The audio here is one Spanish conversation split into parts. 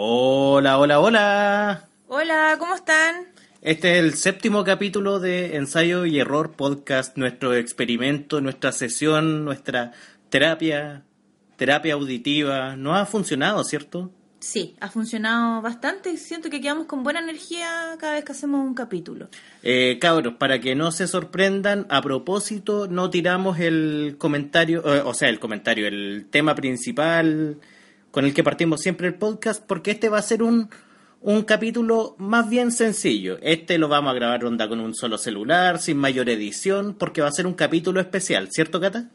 Hola, hola, hola. Hola, ¿cómo están? Este es el séptimo capítulo de Ensayo y Error Podcast, nuestro experimento, nuestra sesión, nuestra terapia, terapia auditiva. No ha funcionado, ¿cierto? Sí, ha funcionado bastante y siento que quedamos con buena energía cada vez que hacemos un capítulo. Eh, cabros, para que no se sorprendan, a propósito, no tiramos el comentario, eh, o sea, el comentario, el tema principal con el que partimos siempre el podcast, porque este va a ser un, un capítulo más bien sencillo. Este lo vamos a grabar onda con un solo celular, sin mayor edición, porque va a ser un capítulo especial, ¿cierto, Cata?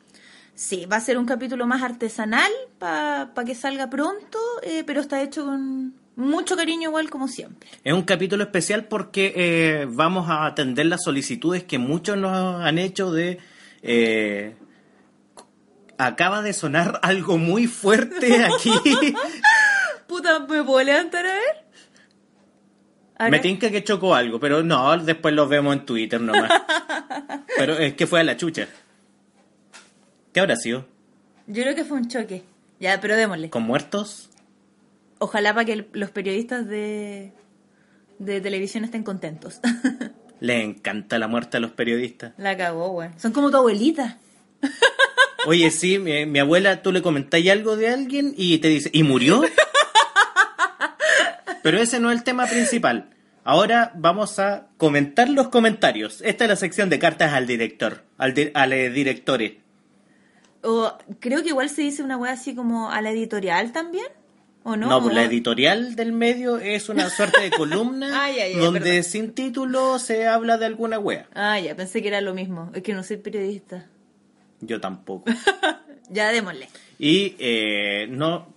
Sí, va a ser un capítulo más artesanal para que salga pronto, eh, pero está hecho con mucho cariño igual como siempre. Es un capítulo especial porque eh, vamos a atender las solicitudes que muchos nos han hecho de... eh, acaba de sonar algo muy fuerte aquí. Puta, ¿me puedo levantar a ver? Ahora- Me tinca que chocó algo, pero no, después lo vemos en Twitter nomás. pero es que fue a la chucha. ¿Qué habrá sido? Yo creo que fue un choque. Ya, pero démosle. ¿Con muertos? Ojalá para que los periodistas de, de televisión estén contentos. Le encanta la muerte a los periodistas. La cagó, güey. Son como tu abuelita. Oye, sí, mi, mi abuela, tú le comentáis algo de alguien y te dice, ¿y murió? Pero ese no es el tema principal. Ahora vamos a comentar los comentarios. Esta es la sección de cartas al director, al, di- al directore. O creo que igual se dice una wea así como a la editorial también. ¿O no? No, pues O- la editorial del medio es una suerte de columna ay, donde perdón. sin título se habla de alguna wea. Ah, ya, pensé que era lo mismo. Es que no soy periodista. Yo tampoco. Ya, démosle. Y eh, no,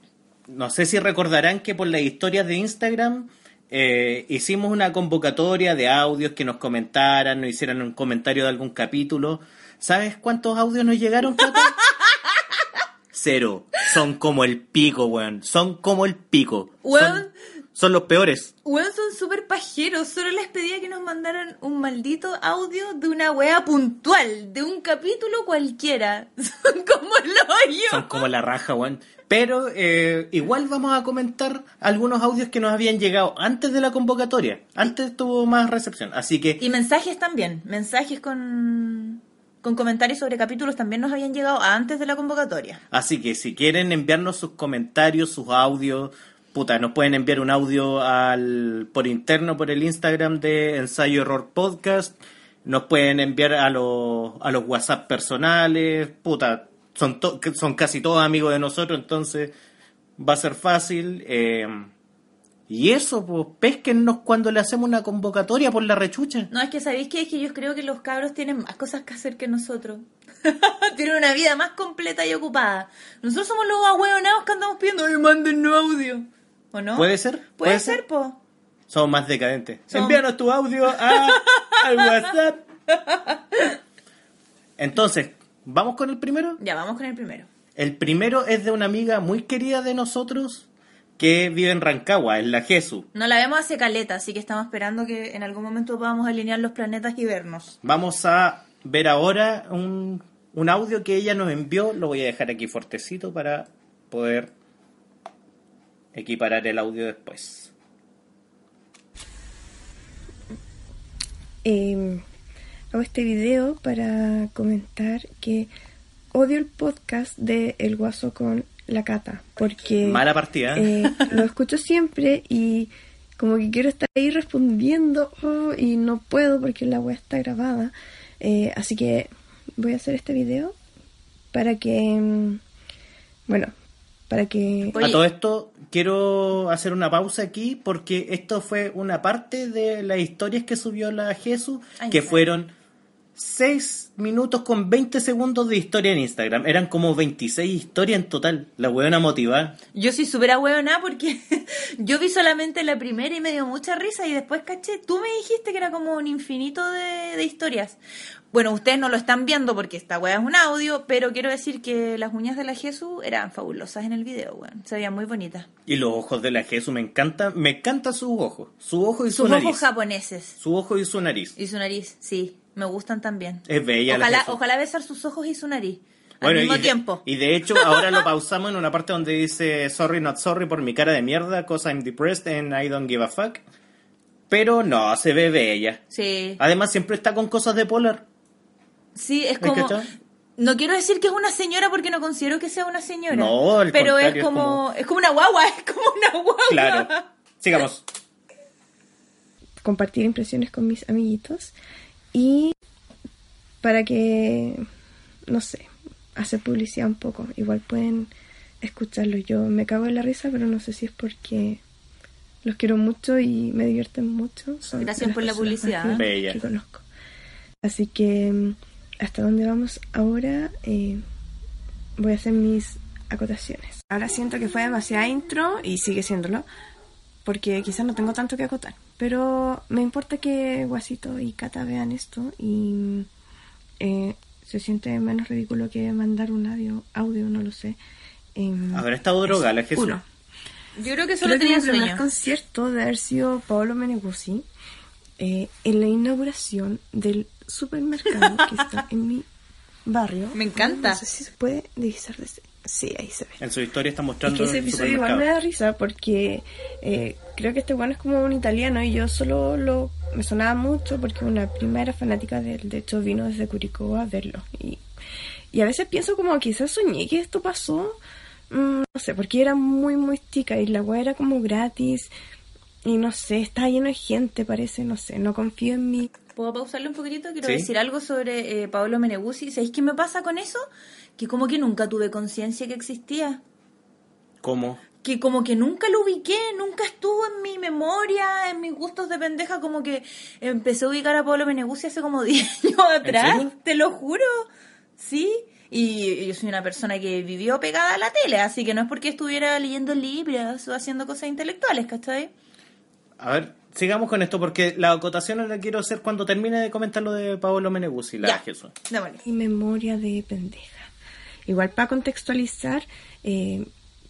no sé si recordarán que por las historias de Instagram eh, hicimos una convocatoria de audios que nos comentaran, nos hicieran un comentario de algún capítulo. ¿Sabes cuántos audios nos llegaron, Cata? Cero. Son como el pico, weón. Son como el pico. Weón. Son, son los peores. Weón, son súper pajeros. Solo les pedía que nos mandaran un maldito audio de una wea puntual, de un capítulo cualquiera. Son como el hoyo. Son como la raja, weón. Pero eh, igual vamos a comentar algunos audios que nos habían llegado antes de la convocatoria. Antes tuvo más recepción. Así que Y mensajes también. Mensajes con, con comentarios sobre capítulos también nos habían llegado antes de la convocatoria. Así que si quieren enviarnos sus comentarios, sus audios, puta, nos pueden enviar un audio al por interno por el Instagram de Ensayo Error Podcast, nos pueden enviar a los a los WhatsApp personales, puta, son to- son casi todos amigos de nosotros, entonces va a ser fácil. eh, y eso, pues, pésquennos cuando le hacemos una convocatoria por la rechucha. No, es que sabéis que es que yo creo que los cabros tienen más cosas que hacer que nosotros. tienen una vida más completa y ocupada. Nosotros somos los ahueonados que andamos pidiendo, oye, mándennos audio. ¿O no? ¿Puede ser? Puede, ¿Puede ser, ser? po. Somos más decadentes. Envíanos tu audio a, al WhatsApp. Entonces, ¿vamos con el primero? Ya, vamos con el primero. El primero es de una amiga muy querida de nosotros que vive en Rancagua, en la Jesu. No la vemos hace caleta, así que estamos esperando que en algún momento podamos alinear los planetas y vernos. Vamos a ver ahora un, un audio que ella nos envió. Lo voy a dejar aquí fuertecito para poder equiparar el audio después. Eh, hago este video para comentar que odio el podcast de El Guaso con la Cata, porque Mala partida. ¿eh? eh, lo escucho siempre y como que quiero estar ahí respondiendo oh, y no puedo porque la web está grabada. Eh, así que voy a hacer este video para que, mm, bueno, para que... Oye. A todo esto, quiero hacer una pausa aquí porque esto fue una parte de las historias que subió la Jesús, Ay, que fueron 6 minutos con 20 segundos de historia en Instagram. Eran como 26 historias en total. La huevona motivada. Yo soy súper ahueonada porque yo vi solamente la primera y me dio mucha risa y después caché, tú me dijiste que era como un infinito de, de historias. Bueno, ustedes no lo están viendo porque esta wea es un audio, pero quiero decir que las uñas de la Jesús eran fabulosas en el video, weón. Se veían muy bonitas. Y los ojos de la Jesús me encanta. Me encanta sus ojos. Su ojo y su Sus nariz. ojos japoneses Su ojo y su nariz. y su nariz, sí, me gustan también. Es bella la Ojalá, ojalá besar sus ojos y su nariz al Bueno, mismo y de, tiempo. Y de hecho, ahora lo pausamos en una parte donde dice sorry, not sorry por mi cara de mierda, cause I'm depressed and I don't give a fuck. Pero no, se ve bella. Sí, Además, siempre está con cosas de polar. sí, es ¿Me como... No quiero decir que es una señora porque no considero que sea una señora. No, al Pero es contrario, es como, como- es como una guagua, es como una guagua. Claro. Sigamos. compartir impresiones con mis amiguitos y para que, no sé, hacer publicidad un poco. Igual pueden escucharlo. Yo me cago en la risa, pero no sé si es porque los quiero mucho y me divierten mucho. Son Gracias por la publicidad. Bella. que conozco. Así que mm, hasta dónde vamos ahora eh, voy a hacer mis acotaciones. Ahora siento que fue demasiada intro y sigue siéndolo porque quizás no tengo tanto que acotar. Pero me importa que Guasito y Cata vean esto y eh, se siente menos ridículo que mandar un audio, audio no lo sé. Em, Habrá estado drogada la Jesús. uno. Yo creo que solo Creo que tenía primer sueño. concierto de haber sido Paolo Meneguzzi eh, en la inauguración del supermercado que está en mi barrio. Me encanta. No sé si se puede divisar desde... Sí, ahí se ve. En su historia está Es mostrando que ese episodio igual me da risa porque eh, creo que este bueno es como un italiano y yo solo lo me sonaba mucho porque una prima era fanática de él, de hecho vino desde Curicó a verlo y, y a veces pienso como quizás soñé que esto pasó, Mm, no sé, porque era muy muy chica y la web era como gratis y no sé, está lleno de gente parece, no sé, no confío en mí. ¿Puedo pausarle un poquitito? Quiero Sí. decir algo sobre eh, Paolo Meneguzzi. ¿Sabéis qué me pasa con eso? Que como que nunca tuve conciencia que existía. ¿Cómo? Que como que nunca lo ubiqué, nunca estuvo en mi memoria, en mis gustos de pendeja, como que empecé a ubicar a Paolo Meneguzzi hace como 10 años atrás, te lo juro. Sí, y yo soy una persona que vivió pegada a la tele, así que no es porque estuviera leyendo libros o haciendo cosas intelectuales, ¿cachai? A ver, sigamos con esto porque la acotación la quiero hacer cuando termine de comentar lo de Paolo Meneguzzi, la Ya. Jesús. Démosle. mi memoria de pendeja. Igual para contextualizar, eh,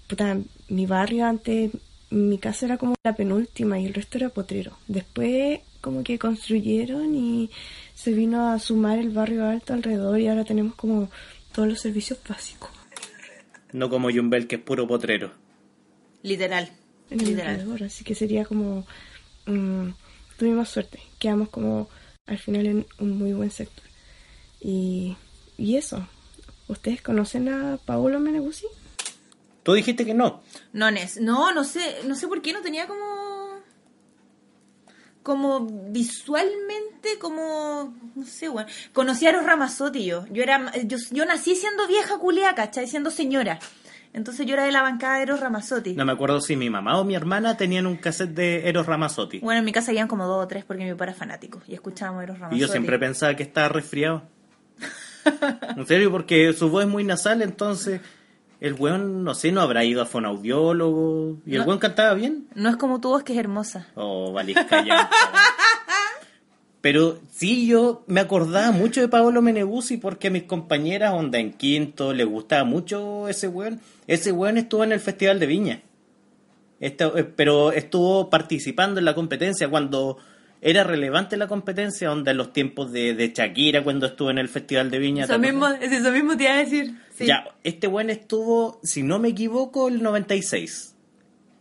puta, mi barrio antes, mi casa era como la penúltima y el resto era potrero. Después como que construyeron y se vino a sumar el barrio alto alrededor y ahora tenemos como todos los servicios básicos No como Jumbel, que es puro potrero. Literal. en el Literal. alrededor. Así que sería como... mm, tuvimos suerte. Quedamos como al final en un muy buen sector. Y, y eso. ¿Ustedes conocen a Paolo Meneguzzi? Tú dijiste que no. No, Nes, no, no sé, no sé por qué no tenía como como visualmente como no sé, bueno, conocí a Eros Ramazzotti yo. Yo era yo, yo nací siendo vieja culia, ¿cachai? Siendo señora. Entonces yo era de la bancada de Eros Ramazzotti. No me acuerdo si mi mamá o mi hermana tenían un cassette de Eros Ramazzotti. Bueno, en mi casa habían como dos o tres porque mi papá era fanático y escuchábamos Eros Ramazzotti. Y yo siempre pensaba que estaba resfriado. En serio, porque su voz es muy nasal, entonces el weón, no sé, no habrá ido a fonaudiólogo. ¿Y el No. weón cantaba bien? No es como tu voz que es hermosa. Oh, valisca ya. Pero sí, yo me acordaba mucho de Paolo Meneguzzi porque a mis compañeras, onda en quinto, les gustaba mucho ese weón. Ese weón estuvo en el Festival de Viña. Este- eh, pero estuvo participando en la competencia cuando era relevante la competencia, onda en los tiempos de, de Shakira, cuando estuvo en el Festival de Viña. ¿te Eso mismo, es eso mismo te iba a decir. Sí. Ya, este weón estuvo, si no me equivoco, el 96.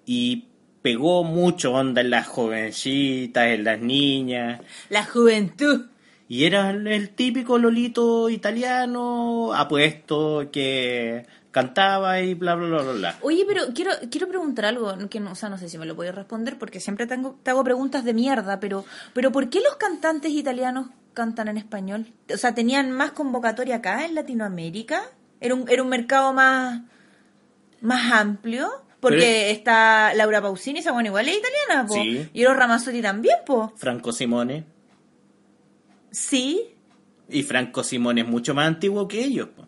Y pegó mucho onda en las jovencitas, en las niñas. La juventud. Y era el típico lolito italiano, apuesto, que cantaba y bla, bla, bla, bla, bla. Oye, pero quiero, quiero preguntar algo, que no, o sea, no sé si me lo puedes responder porque siempre tengo, te hago preguntas de mierda, pero, pero ¿por qué los cantantes italianos cantan en español? O sea, ¿tenían más convocatoria acá en Latinoamérica? ¿Era un, era un mercado más, más amplio? Porque está Laura Pausini, esa bueno, igual es italiana, po. Sí. Y Eros Ramazzotti también, po. Franco Simone. Sí. Y Franco Simón es mucho más antiguo que ellos. po.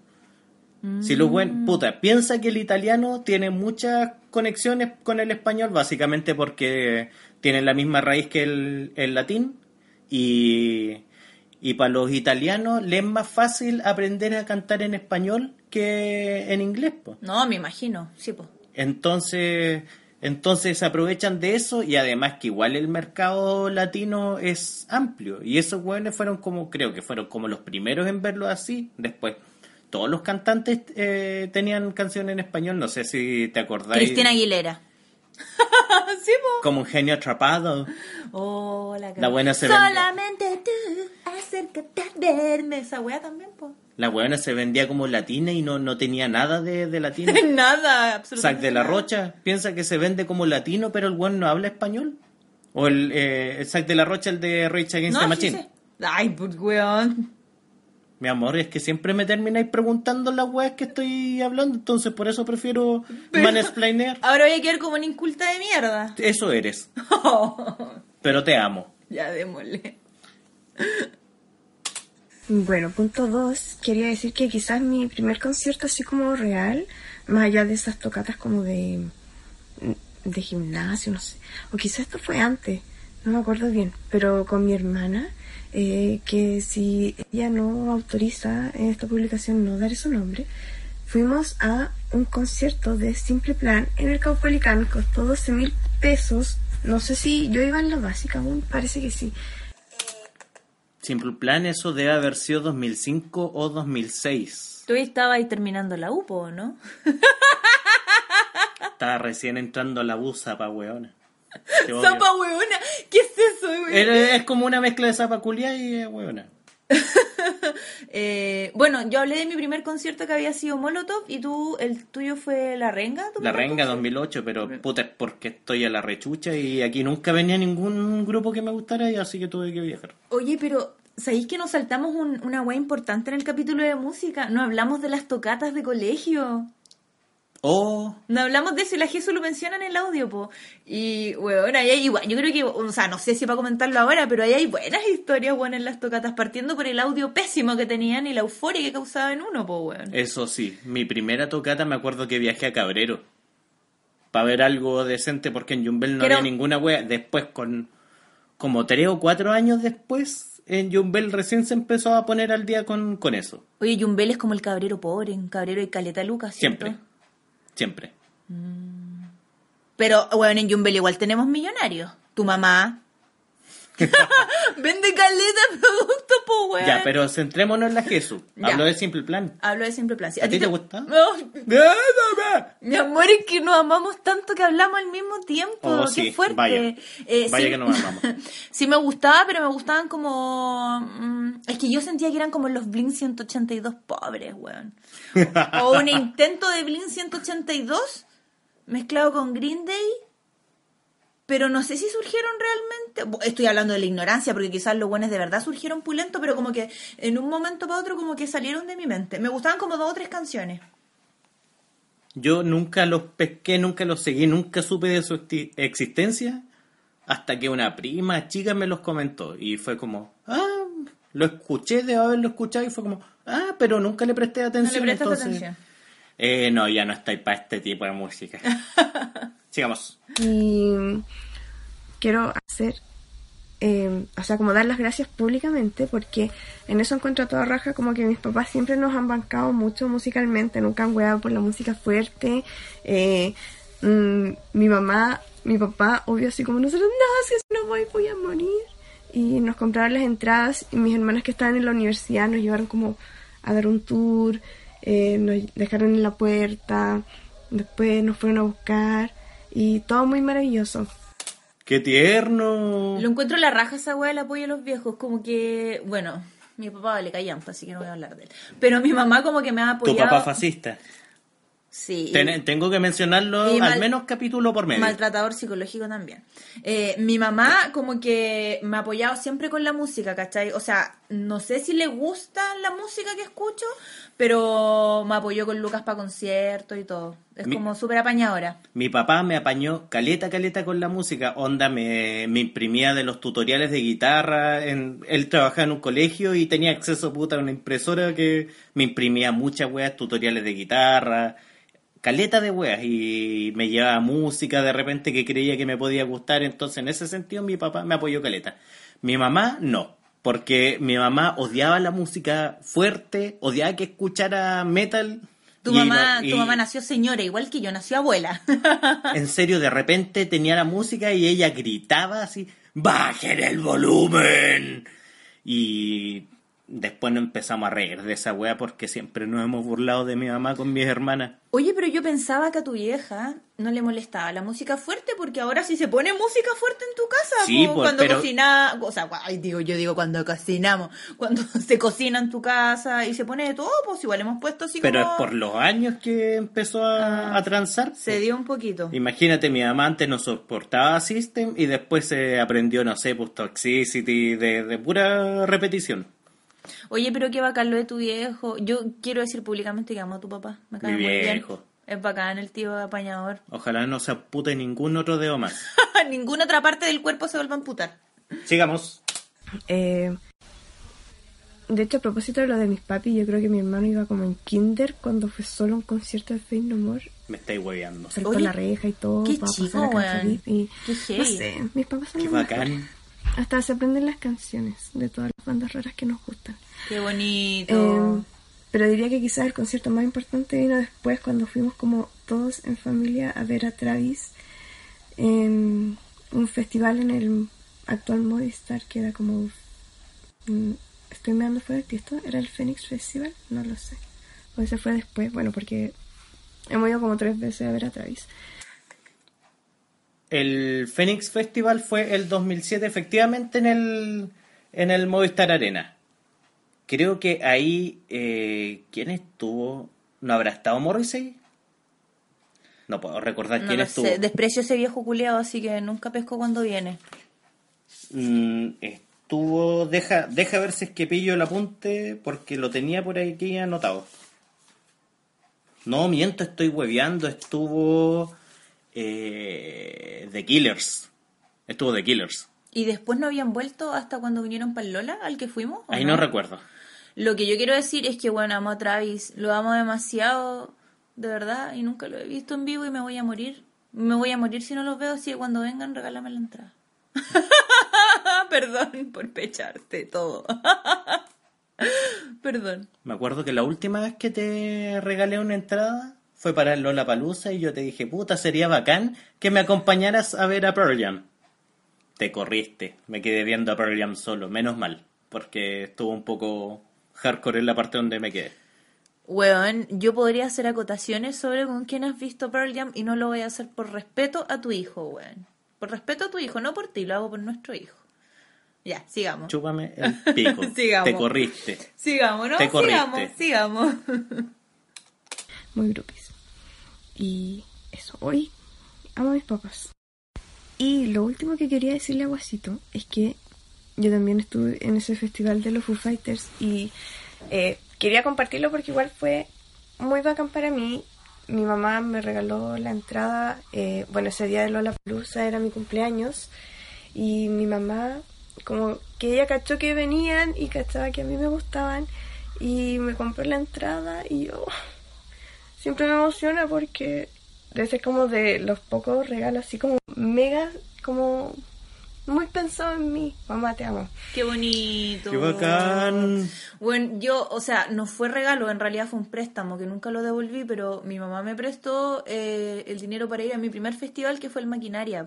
Si los buen, puta, piensa que el italiano tiene muchas conexiones con el español, básicamente porque tienen la misma raíz que el, el latín. Y, y para los italianos les es más fácil aprender a cantar en español que en inglés. po. No, me imagino, sí, pues. Entonces, entonces se aprovechan de eso y además que igual el mercado latino es amplio. Y esos hueones fueron como, creo que fueron como los primeros en verlo así. Después, todos los cantantes eh, tenían canciones en español. No sé si te acordáis. Cristina Aguilera. sí, po. Como un genio atrapado. Oh, la, La buena se. Solamente tú, acércate a verme. Esa wea también, po. La hueona se vendía como latina y no, no tenía nada de, de latino. nada, absolutamente. Zac de la. Rocha piensa que se vende como latino, pero el weón no habla español. O el, eh, el Zac de la Rocha, el de Rage Against the No, sí Machine. sé. Ay, pues, weón. Mi amor, es que siempre me termináis preguntando las weas que estoy hablando, entonces por eso prefiero mansplainear. Ahora voy a quedar como una inculta de mierda. Eso eres, pero te amo. ya, démosle. Bueno, punto dos, quería decir que quizás mi primer concierto así como real, más allá de esas tocatas como de, de gimnasio, no sé, o quizás esto fue antes, no me acuerdo bien, pero con mi hermana, eh, que si ella no autoriza en esta publicación no dar su nombre, fuimos a un concierto de Simple Plan en el Caupolicán, costó 12 mil pesos, no sé si yo iba en la básica aún, parece que sí. Simple Plan, eso debe haber sido 2005 o 2006. Tú estabas ahí terminando la UPO, ¿no? Estaba recién entrando a la busa pa' weona. Zapa weona. ¿Qué es eso, Es como una mezcla de zapa culia y eh, weona. Eh, bueno, yo hablé de mi primer concierto que había sido Molotov y tú, el tuyo fue La Renga. ¿tu La Renga concierto? 2008, pero puta es porque estoy a la rechucha y aquí nunca venía ningún grupo que me gustara y así que tuve que viajar. Oye, pero ¿sabéis que nos saltamos un- una wea importante en el capítulo de música? No hablamos de las tocatas de colegio. Oh, No hablamos de eso y la Jesús lo menciona en el audio, po. Y, weón, ahí hay igual. Yo creo que, o sea, no sé si para comentarlo ahora, pero ahí hay buenas historias, weón, en las tocatas, partiendo por el audio pésimo que tenían y la euforia que causaba en uno, po, weón. eso sí, mi primera tocata me acuerdo que viajé a Cabrero para ver algo decente porque en Jumbel no Pero- había ninguna wea. Después, con como tres o cuatro años después, en Jumbel recién se empezó a poner al día con, con eso. Oye, Yumbel es como el cabrero pobre, en cabrero y caleta Lucas, ¿cierto? Siempre, siempre. Pero, bueno, en Yumbel igual tenemos millonarios. Tu mamá. Vende caleta producto, po, weón. Ya, pero centrémonos en la Jesús. Hablo de Simple Plan. Hablo de simple plan. Sí, ¿A ti te gusta? No, mi amor, es que nos amamos tanto que hablamos al mismo tiempo. Oh, Qué sí, fuerte. vaya. Eh, Vaya sí- que nos amamos. sí me gustaba, pero me gustaban como... mm, es que yo sentía que eran como los Blink 182 pobres, weón. o un intento de Blink 182 mezclado con Green Day. Pero no sé si surgieron realmente. Estoy hablando de la ignorancia, porque quizás los buenos de verdad surgieron pulentos, pero como que en un momento para otro como que salieron de mi mente. Me gustaban como dos o tres canciones. Yo nunca los pesqué, nunca los seguí, nunca supe de su existencia hasta que una prima chica me los comentó y fue como, ah, lo escuché, de haberlo escuchado y fue como, ah, pero nunca le presté atención. prestaste entonces, atención. Eh, no, ya no estoy para este tipo de música. Sigamos. Y quiero hacer, eh, o sea, como dar las gracias públicamente porque en eso encuentro toda raja como que mis papás siempre nos han bancado mucho musicalmente, nunca han weado por la música fuerte. Eh, mm, mi mamá, mi papá, obvio así como nosotros, no, si no voy voy a morir. Y nos compraron las entradas y mis hermanas que estaban en la universidad nos llevaron como a dar un tour, eh, nos dejaron en la puerta, después nos fueron a buscar y todo muy maravilloso. ¡Qué tierno! Lo encuentro la raja esa weá del apoyo a los viejos. Como que, bueno, mi papá le caía así que no voy a hablar de él. Pero mi mamá como que me ha Tu apoyado. papá fascista. Sí. Ten- tengo que mencionarlo mal- al menos capítulo por medio. Maltratador psicológico también. Eh, mi mamá como que me ha apoyado siempre con la música, ¿cachai? O sea, no sé si le gusta la música que escucho, Pero me apoyó con Lucas para conciertos y todo. Es Mi- como súper apañadora. Mi papá me apañó caleta, caleta con la música. Onda, me, me imprimía de los tutoriales de guitarra. En, él trabajaba en un colegio y tenía acceso puta a una impresora que me imprimía muchas weas, tutoriales de guitarra. Caleta de weas y me llevaba música de repente que creía que me podía gustar. Entonces, en ese sentido, mi papá me apoyó caleta. Mi mamá no. Porque mi mamá odiaba la música fuerte, odiaba que escuchara metal. Tu y mamá, y- tu mamá nació señora, igual que yo, nació abuela. en serio, de repente tenía la música y ella gritaba así, ¡bajen el volumen! Y después nos empezamos a reír de esa wea porque siempre nos hemos burlado de mi mamá con mis hermanas. Oye, pero yo pensaba que a tu vieja no le molestaba la música fuerte porque ahora sí se pone música fuerte en tu casa. Sí, po, pues, cuando pero- cocina, o sea, ay, digo, yo digo cuando cocinamos, cuando se cocina en tu casa y se pone de todo, pues igual hemos puesto así Pero es por los años que empezó a, Ah, a transar. Se dio un poquito. Imagínate, mi mamá antes no soportaba System y después se aprendió, no sé, pues Toxicity de, de pura repetición. Oye, pero qué bacán lo de tu viejo. Yo quiero decir públicamente que amo a tu papá. Me cae Mi muy bien. Es bacán el tío apañador. Ojalá no se apute ningún otro dedo más. Ninguna otra parte del cuerpo se vuelva a amputar. Sigamos. Eh, de hecho, a propósito de lo de mis papis, yo creo que mi hermano iba como en kinder cuando fue solo a un concierto de Fate No More. Me estáis hueveando. Saltó Oye, la reja y todo qué chico, weón. y Qué No sé, mis papás son Qué bacán. Hasta se aprenden las canciones de todas las bandas raras que nos gustan. Qué bonito. Eh, pero diría que quizás el concierto más importante vino después cuando fuimos como todos en familia a ver a Travis en un festival en el actual Movistar que era como mm, estoy mirando fuera del tiesto era el Phoenix Festival no lo sé o ese fue después bueno porque hemos ido como tres veces a ver a Travis El Phoenix Festival fue el 2007 efectivamente en el, en el Movistar Arena. Creo que ahí, eh, ¿quién estuvo? ¿No habrá estado Morrissey? No puedo recordar no quién estuvo. sé. Desprecio ese viejo culeado, así que nunca pesco cuando viene. Mm, estuvo, deja, deja ver si es que pillo el apunte porque lo tenía por aquí anotado. No, miento, estoy hueveando. Estuvo eh, The Killers. Estuvo The Killers. ¿Y después no habían vuelto hasta cuando vinieron para el Lola, al que fuimos? ¿o Ahí no recuerdo. Lo que yo quiero decir es que, bueno, amo a Travis, lo amo demasiado, de verdad, y nunca lo he visto en vivo y me voy a morir. Me voy a morir si no los veo, así que cuando vengan, regálame la entrada. Perdón por pecharte todo. Perdón. Me acuerdo que la última vez que te regalé una entrada fue para el Lola Palusa y yo te dije, puta, sería bacán que me acompañaras a ver a Pearl Jam. Te corriste, me quedé viendo a Pearl Jam solo, menos mal, porque estuvo un poco hardcore en la parte donde me quedé. Weón, yo podría hacer acotaciones sobre con quién has visto Pearl Jam y no lo voy a hacer por respeto a tu hijo, weón. Por respeto a tu hijo, no por ti, lo hago por nuestro hijo. Ya, sigamos. Chúpame el pico. Sigamos. Te corriste. Sigamos, ¿no? Te corriste. Sigamos, sigamos. muy grupis. Y eso, hoy amo a mis papás. Y lo último que quería decirle a Guasito es que yo también estuve en ese festival de los Foo Fighters y eh, quería compartirlo porque igual fue muy bacán para mí. Mi mamá me regaló la entrada, eh, bueno, ese día de Lola Palusa era mi cumpleaños y mi mamá como que ella cachó que venían y cachaba que a mí me gustaban y me compró la entrada y yo siempre me emociona porque debe ser como de los pocos regalos así como mega como muy pensado en mí mamá te amo Qué bonito. ¡Qué bacán! Bueno, yo, o sea, no fue regalo, en realidad fue un préstamo que nunca lo devolví, pero mi mamá me prestó eh, el dinero para ir a mi primer festival que fue el Maquinaria.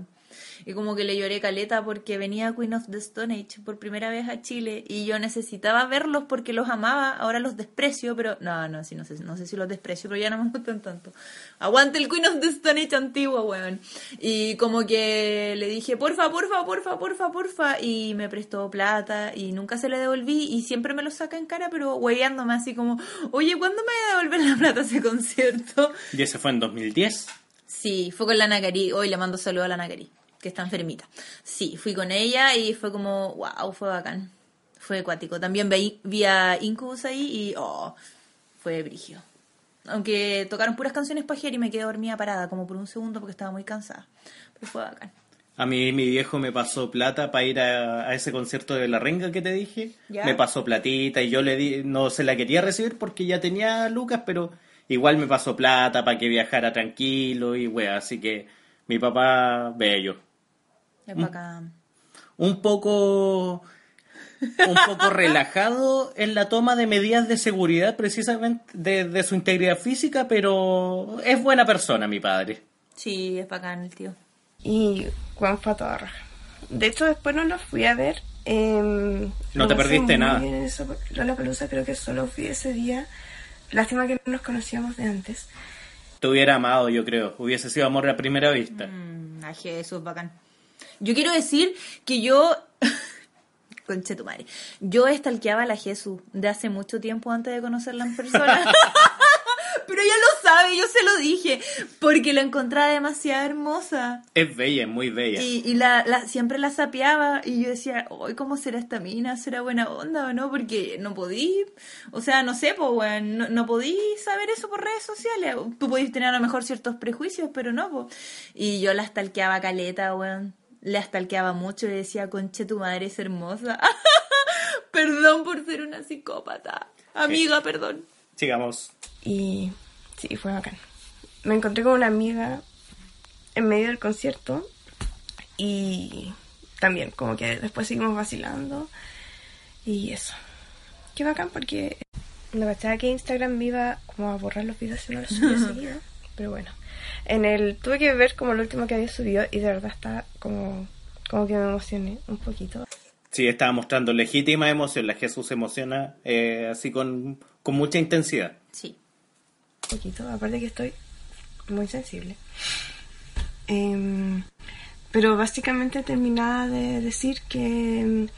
Y como que le lloré caleta porque venía Queen of the Stone Age por primera vez a Chile y yo necesitaba verlos porque los amaba, ahora los desprecio, pero no, no, sí, no sé, no sé si los desprecio, pero ya no me gustan tanto. Aguante el Queen of the Stone Age antiguo, weón. Y como que le dije, porfa, porfa, porfa, porfa, porfa, y me prestó plata y nunca se le devolví y siempre me lo saca en cara, pero hueveándome así como, oye, ¿cuándo me voy a devolver la plata a ese concierto? Y ese fue en 2010. Sí, fue con la Nacari. Hoy le mando saludo a la Nacari, que está enfermita. Sí, fui con ella y fue como, wow, fue bacán. Fue acuático. También vi, vi a Incubus ahí y, oh, fue brígido. Aunque tocaron puras canciones pajeras y me quedé dormida parada como por un segundo porque estaba muy cansada. Pero fue bacán. A mí mi viejo me pasó plata para ir a, a ese concierto de la renga que te dije. ¿Ya? Me pasó platita y yo le di, no se la quería recibir porque ya tenía lucas, pero igual me pasó plata para que viajara tranquilo y wea, así que mi papá bello. Es bacán. Un poco un poco relajado en la toma de medidas de seguridad precisamente de, de su integridad física, pero es buena persona mi padre. Sí, es bacán el tío. Y Juan a raja. De hecho, después no lo fui a ver. em, No te perdiste nada. eso, porque Lollapalooza creo que solo fui ese día. Lástima que no nos conocíamos de antes. Te hubiera amado, yo creo. Hubiese sido amor a primera vista. Mm, ay, Jesús, bacán. Yo quiero decir que yo. Conche tu madre. Yo estalqueaba a la Jesús de hace mucho tiempo antes de conocerla en persona. Pero ella lo sabe, yo se lo dije. Porque la encontraba demasiado hermosa. Es bella, es muy bella. Y, y la, la- siempre la sapeaba y yo decía, hoy ¿cómo será esta mina? ¿Será buena onda o no? Porque no podí, o sea, no sé, pues, weón, no, no podí saber eso por redes sociales. Tú podías tener a lo mejor ciertos prejuicios, pero no, pues. Y yo la stalkeaba caleta, weón. La stalkeaba mucho y decía, conche, tu madre es hermosa. perdón por ser una psicópata. Amiga, perdón. Sigamos. Y sí, fue bacán. Me encontré con una amiga en medio del concierto y también como que después seguimos vacilando y eso. Qué bacán porque me cachaba que Instagram me iba como a borrar los videos si no los subía seguido. Pero bueno, en el tuve que ver como lo último que había subido y de verdad está como, como que me emocioné un poquito. Sí, estaba mostrando legítima emoción. La Jesús se emociona eh, así con, con mucha intensidad. Sí. Un poquito, aparte que estoy muy sensible. Em, pero básicamente terminaba de decir que em,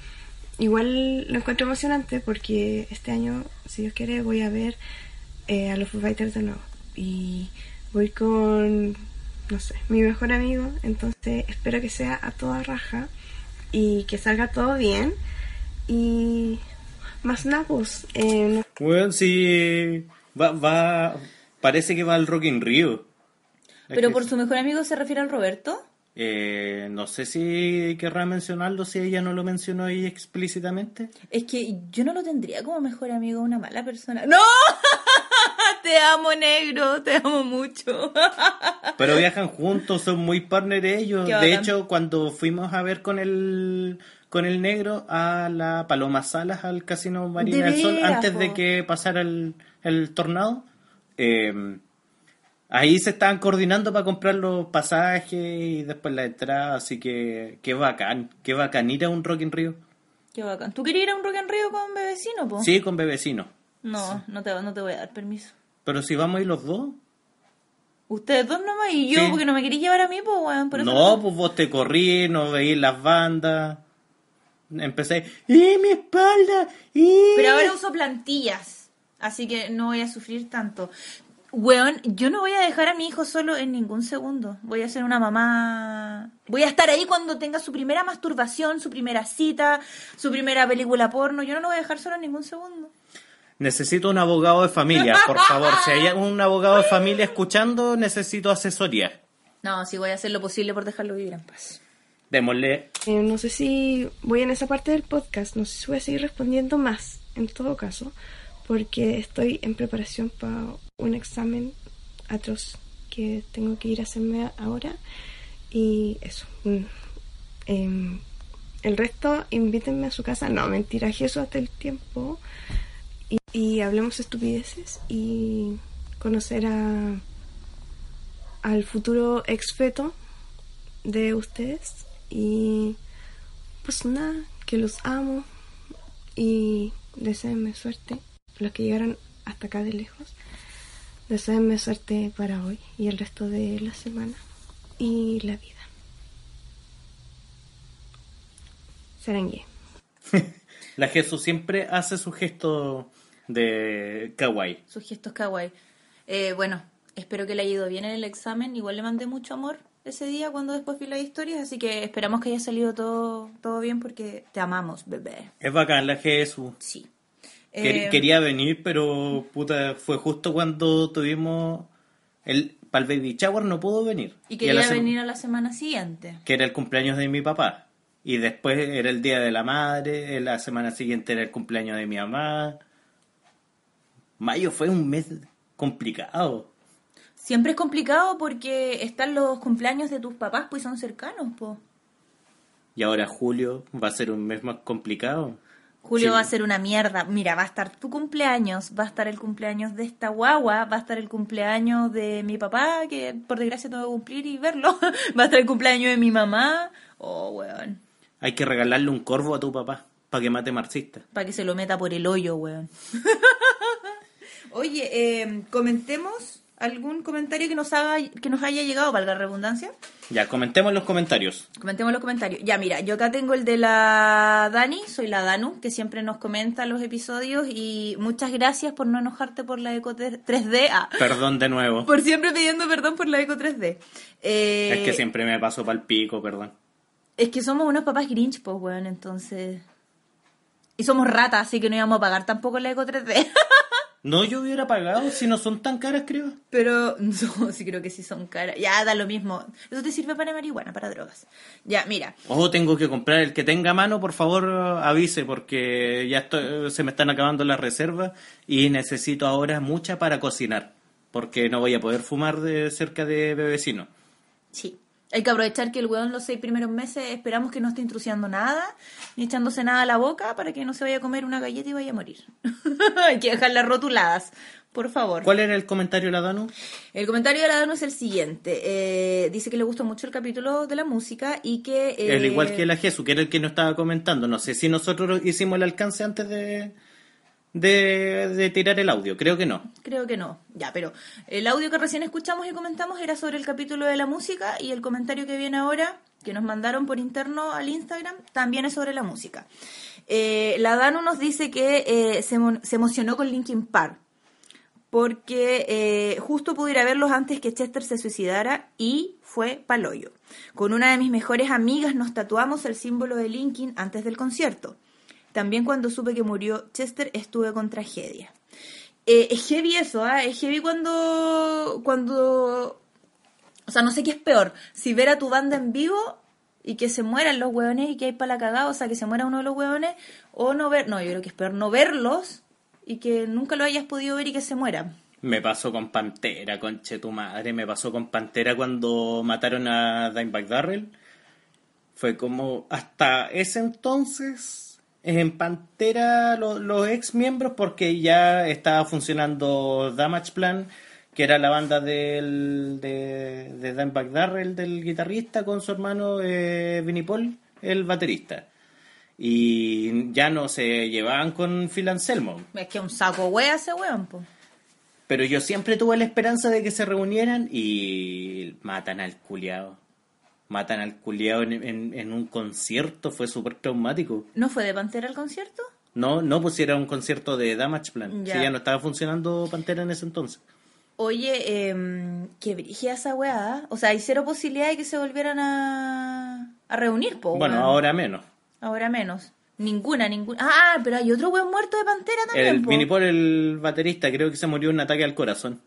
igual lo encuentro emocionante porque este año, si Dios quiere, voy a ver eh, a los Foo Fighters de nuevo. Y voy con, no sé, mi mejor amigo. Entonces espero que sea a toda raja y que salga todo bien. Y más napos. Eh, no Bueno, sí. Va, va. Parece que va al Rock in Rio. Es Pero por su mejor amigo se refiere al Roberto. eh, no sé si querrá mencionarlo, si ella no lo mencionó ahí explícitamente. Es que yo no lo tendría como mejor amigo una mala persona. ¡No! Te amo, negro, te amo mucho. Pero viajan juntos, son muy partner ellos. Qué De bacán. hecho, cuando fuimos a ver con el con el negro a la Paloma Salas al Casino Marina De del Sol antes de que pasara el, el tornado, eh, ahí se estaban coordinando para comprar los pasajes y después la entrada, así que qué bacán, qué bacán ir a un Rock in Rio. Qué bacán. ¿Tú querías ir a un Rock en Río con Bebecino, po? Sí, con bebecino. No, no te, no te voy a dar permiso. Pero si vamos a ir los dos. Ustedes dos nomás y yo, Sí. porque no me queréis llevar a mí, pues, weón. Por eso No, pues vos te corrí, no veís las bandas. Empecé, ¡y mi espalda! ¡y! Pero ahora uso plantillas, así que no voy a sufrir tanto. Weón, yo no voy a dejar a mi hijo solo en ningún segundo. Voy a ser una mamá. Voy a estar ahí cuando tenga su primera masturbación, su primera cita, su primera película porno. Yo no lo voy a dejar solo en ningún segundo. Necesito un abogado de familia, por favor. Si hay un abogado de familia escuchando, necesito asesoría. No, sí voy a hacer lo posible por dejarlo vivir en paz. Démosle. Eh, no sé si voy en esa parte del podcast, no sé si voy a seguir respondiendo más, en todo caso, porque estoy en preparación para un examen atroz que tengo que ir a hacerme ahora. Y eso. em, el resto, invítenme a su casa. No, mentira, Jesús hasta el tiempo. Y, hablemos estupideces y conocer a al futuro ex feto de ustedes y pues nada, que los amo y deseenme suerte, los que llegaron hasta acá de lejos, deseenme suerte para hoy y el resto de la semana y la vida. Sarangue. La Jesús siempre hace su gesto de kawaii. Sus gestos kawaii. Eh, bueno, espero que le haya ido bien en el examen. Igual le mandé mucho amor ese día cuando después vi las historias, así que esperamos que haya salido todo, todo bien porque te amamos, bebé. Es bacán la Jesús. Sí. Eh, Quería venir, pero puta, fue justo cuando tuvimos el para el baby shower no pudo venir. y a quería la sem- venir a la semana siguiente. que era el cumpleaños de mi papá. Y después era el día de la madre, la semana siguiente era el cumpleaños de mi mamá. Mayo fue un mes complicado. Siempre es complicado porque están los cumpleaños de tus papás, pues son cercanos, po. Y ahora julio va a ser un mes más complicado. Julio Sí. va a ser una mierda. Mira, va a estar tu cumpleaños, va a estar el cumpleaños de esta guagua, va a estar el cumpleaños de mi papá, que por desgracia tengo que cumplir y verlo. va a estar el cumpleaños de mi mamá. Oh, weón. Hay que regalarle un corvo a tu papá para que mate marxista. Para que se lo meta por el hoyo, weón. Oye, eh, comentemos algún comentario que nos haga que nos haya llegado, valga la redundancia. Ya, comentemos los comentarios. Comentemos los comentarios. Ya, mira, yo acá tengo el de la Dani, soy la Danu, que siempre nos comenta los episodios y muchas gracias por no enojarte por la Eco 3D. Ah, Perdón de nuevo. por siempre pidiendo perdón por la Eco 3D. Eh, Es que siempre me paso para el pico, perdón. es que somos unos papás grinch, pues, weón, entonces... Y somos ratas, así que no íbamos a pagar tampoco la Eco 3D. No, yo hubiera pagado si no son tan caras, creo. Pero no, sí creo que sí son caras. Ya, da lo mismo. Eso te sirve para marihuana, para drogas. Ya, mira. O tengo que comprar el que tenga a mano, por favor avise, porque ya estoy- se me están acabando las reservas y necesito ahora mucha para cocinar, porque no voy a poder fumar de cerca de vecino. Sí. Hay que aprovechar que el weón los seis primeros meses esperamos que no esté intrusiando nada, ni echándose nada a la boca para que no se vaya a comer una galleta y vaya a morir. Hay que dejarlas rotuladas, por favor. ¿Cuál era el comentario, la Danu? El comentario de la Danu es el siguiente. Eh, dice que le gustó mucho el capítulo de la música y que... eh, El igual que la Jesús, que era el que nos estaba comentando. No sé si nosotros hicimos el alcance antes de, de, tirar el audio, creo que no. Creo que no. Ya, pero el audio que recién escuchamos y comentamos era sobre el capítulo de la música y el comentario que viene ahora, que nos mandaron por interno al Instagram, también es sobre la música. Eh, la Danu nos dice que eh, se, se emocionó con Linkin Park porque eh, justo pudiera verlos antes que Chester se suicidara y fue paloyo. Con una de mis mejores amigas nos tatuamos el símbolo de Linkin antes del concierto. También cuando supe que murió Chester estuve con tragedia. Eh, es heavy eso, ¿ah? Es heavy cuando, cuando... O sea, no sé qué es peor. Si ver a tu banda en vivo y que se mueran los hueones y que hay para la cagada, o sea, que se muera uno de los hueones, o no ver... No, yo creo que es peor no verlos y que nunca lo hayas podido ver y que se mueran. Me pasó con Pantera, conche tu madre. Me pasó con Pantera cuando mataron a Dimebag Darrell. Fue como hasta ese entonces en Pantera lo- los ex miembros porque ya estaba funcionando Damage Plan, que era la banda del, de, de Dimebag Darrell, del guitarrista, con su hermano eh, Vinnie Paul, el baterista. Y ya no se llevaban con Phil Anselmo. Es que un saco wea ese weón, po. Pero yo siempre tuve la esperanza de que se reunieran y matan al culiao. Matan al culiao en, en- en un concierto, fue súper traumático. ¿No fue de Pantera el concierto? No, no pusiera un concierto de Damage Plan. Ya. Si ya no estaba funcionando Pantera en ese entonces. Oye, eh, que brígida esa weá. ¿ah? O sea, hay cero posibilidad de que se volvieran a, a reunir, po. bueno, ahora menos. Ahora menos. Ninguna, ninguna. Ah, pero hay otro weón muerto de Pantera también, El po. Vinnie Paul, el baterista, creo que se murió de un ataque al corazón.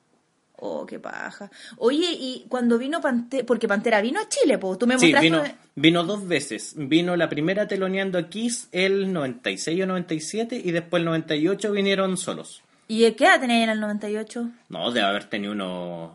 Oh, qué paja. Oye, y cuando vino Pantera, porque Pantera vino a Chile, po. Tú me Sí, mostraste... vino, vino dos veces. Vino la primera teloneando a Kiss el 96 o 97 y después el 98 vinieron solos. ¿Y qué edad tenía en el 98? No, debe haber tenido unos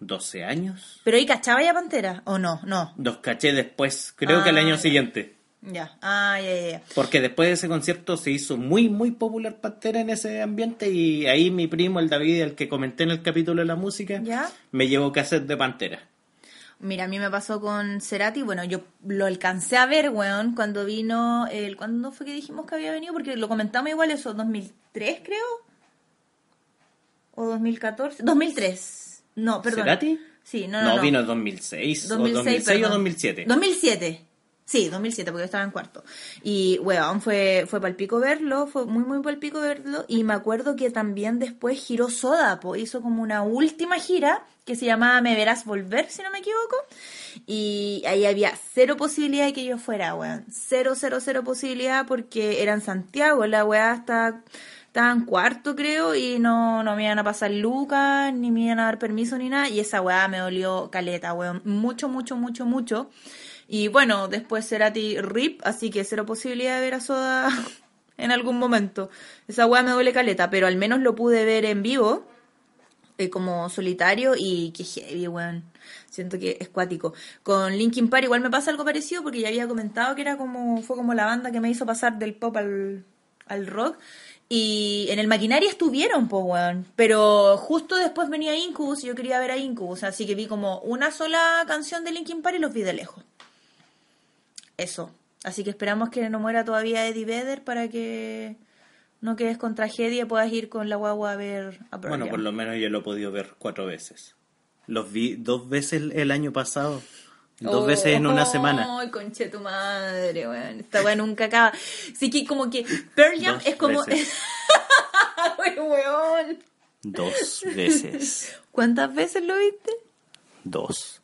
12 años. ¿Pero ahí cachaba ya Pantera? ¿O no? No. Los caché después, creo que el Ah, año siguiente. Ya. Ah, ya, ya, ya. Porque después de ese concierto se hizo muy, muy popular Pantera en ese ambiente y ahí mi primo, el David, el que comenté en el capítulo de la música, ¿Ya? me llevó cassette de Pantera. Mira, a mí me pasó con Cerati, bueno, yo lo alcancé a ver, weón, cuando vino, el, ¿cuándo fue que dijimos que había venido? Porque lo comentamos igual eso, 2003 creo, o 2014, 2003, no, perdón. ¿Cerati? Sí, no, no, No, no. vino en 2006, 2006, o 2006 o perdón. 2007. 2007, Sí, 2007, porque yo estaba en cuarto. Y, weón, fue, fue palpico verlo, fue muy, muy palpico verlo. Y me acuerdo que también después giró Soda, po, hizo como una última gira que se llamaba Me Verás Volver, si no me equivoco. Y ahí había cero posibilidad de que yo fuera, weón. Cero, cero, cero posibilidad porque era en Santiago, la weá está en cuarto, creo, y no, no me iban a pasar lucas, ni me iban a dar permiso ni nada. Y esa weá me dolió caleta, weón. Mucho, mucho, mucho, mucho. Y bueno, después Cerati RIP, así que cero posibilidad de ver a Soda en algún momento. Esa weá me duele caleta, pero al menos lo pude ver en vivo, eh, como solitario, y qué heavy, weón. Siento que es cuático. Con Linkin Park igual me pasa algo parecido, porque ya había comentado que era como, fue como la banda que me hizo pasar del pop al, al rock. Y en el maquinaria estuvieron, po, weón. Pero justo después venía Incubus y yo quería ver a Incubus. Así que vi como una sola canción de Linkin Park y los vi de lejos. Eso. Así que esperamos que no muera todavía Eddie Vedder para que no quedes con tragedia y puedas ir con la guagua a ver a Pearl Bueno, por lo menos yo lo he podido ver cuatro veces. Los vi dos veces el, año pasado. Dos veces en una semana. Ay, conche tu madre, weón. Esta weá nunca acaba. Sí que como que Pearl Jam es como... weón. Dos veces. ¿Cuántas veces lo viste? Dos.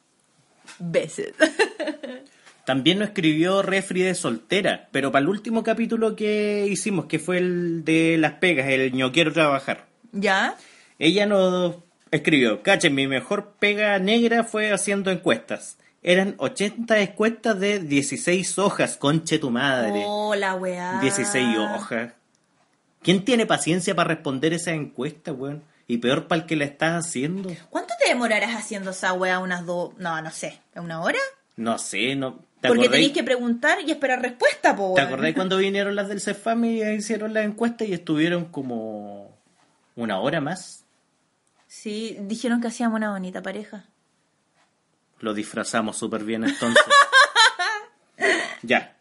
Veces. También nos escribió Refri de soltera, pero para el último capítulo que hicimos, que fue el de las pegas, el no quiero trabajar. ¿Ya? Ella nos escribió, cachen, mi mejor pega negra fue haciendo encuestas. Eran 80 encuestas de 16 hojas, conche tu madre. Oh, la weá. 16 hojas. ¿Quién tiene paciencia para responder esa encuesta, weón? Y peor para el que la está haciendo. ¿Cuánto te demorarás haciendo esa weá? ¿Unas dos? No, no sé. ¿Una hora? No sé, no. ¿Te Porque tenéis que preguntar y esperar respuesta, po, ¿Te acordáis cuando vinieron las del CEFAM y hicieron la encuesta y estuvieron como una hora más? Sí, dijeron que hacíamos una bonita pareja. Lo disfrazamos súper bien entonces. ya.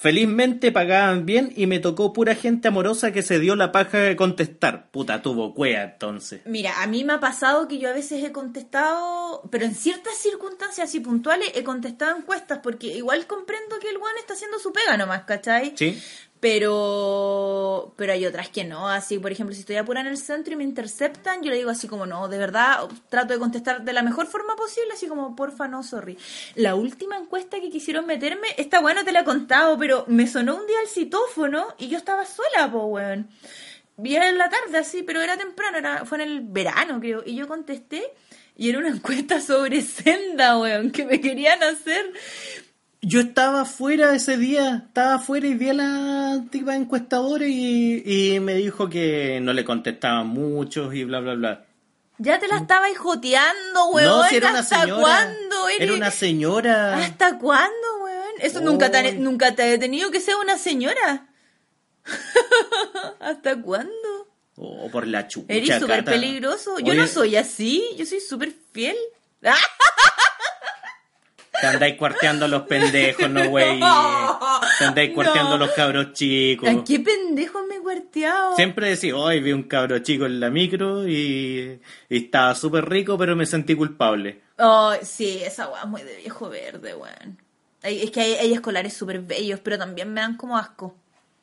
Felizmente pagaban bien y me tocó pura gente amorosa que se dio la paja de contestar. Puta, tuvo cuea entonces. Mira, a mí me ha pasado que yo a veces he contestado, pero en ciertas circunstancias así puntuales he contestado encuestas, porque igual comprendo que el one está haciendo su pega nomás, ¿cachai? ¿Sí? Pero, pero hay otras que no, así por ejemplo, si estoy apurada en el centro y me interceptan, yo le digo así como no, de verdad trato de contestar de la mejor forma posible, así como porfa, no, sorry. La última encuesta que quisieron meterme, esta buena te la he contado, pero me sonó un día el citófono y yo estaba sola, po, weón. Vi en la tarde así, pero era temprano, era, fue en el verano creo, y yo contesté y era una encuesta sobre senda, weón, que me querían hacer. Yo estaba afuera ese día, estaba afuera y vi a la tipa encuestadora y, y me dijo que no le contestaban muchos y bla, bla, bla. Ya te la estabais joteando, weón. no, si era una ¿Hasta señora. cuándo? Era eres? una señora. ¿Hasta cuándo, weón? Eso nunca te, nunca te ha detenido que sea una señora. ¿Hasta cuándo? Oh, por la chucha. Eres súper peligroso. Yo Oye, no soy así. Yo soy súper fiel. Te andáis cuarteando los pendejos, no, güey. Te andáis cuarteando a los cabros chicos. ¿A qué pendejo me he cuarteado? Siempre decís, hoy vi un cabro chico en la micro y, y estaba súper rico, pero me sentí culpable. Oh, sí, esa weá es muy de viejo verde, weón. Es que hay, hay escolares súper bellos, pero también me dan como asco.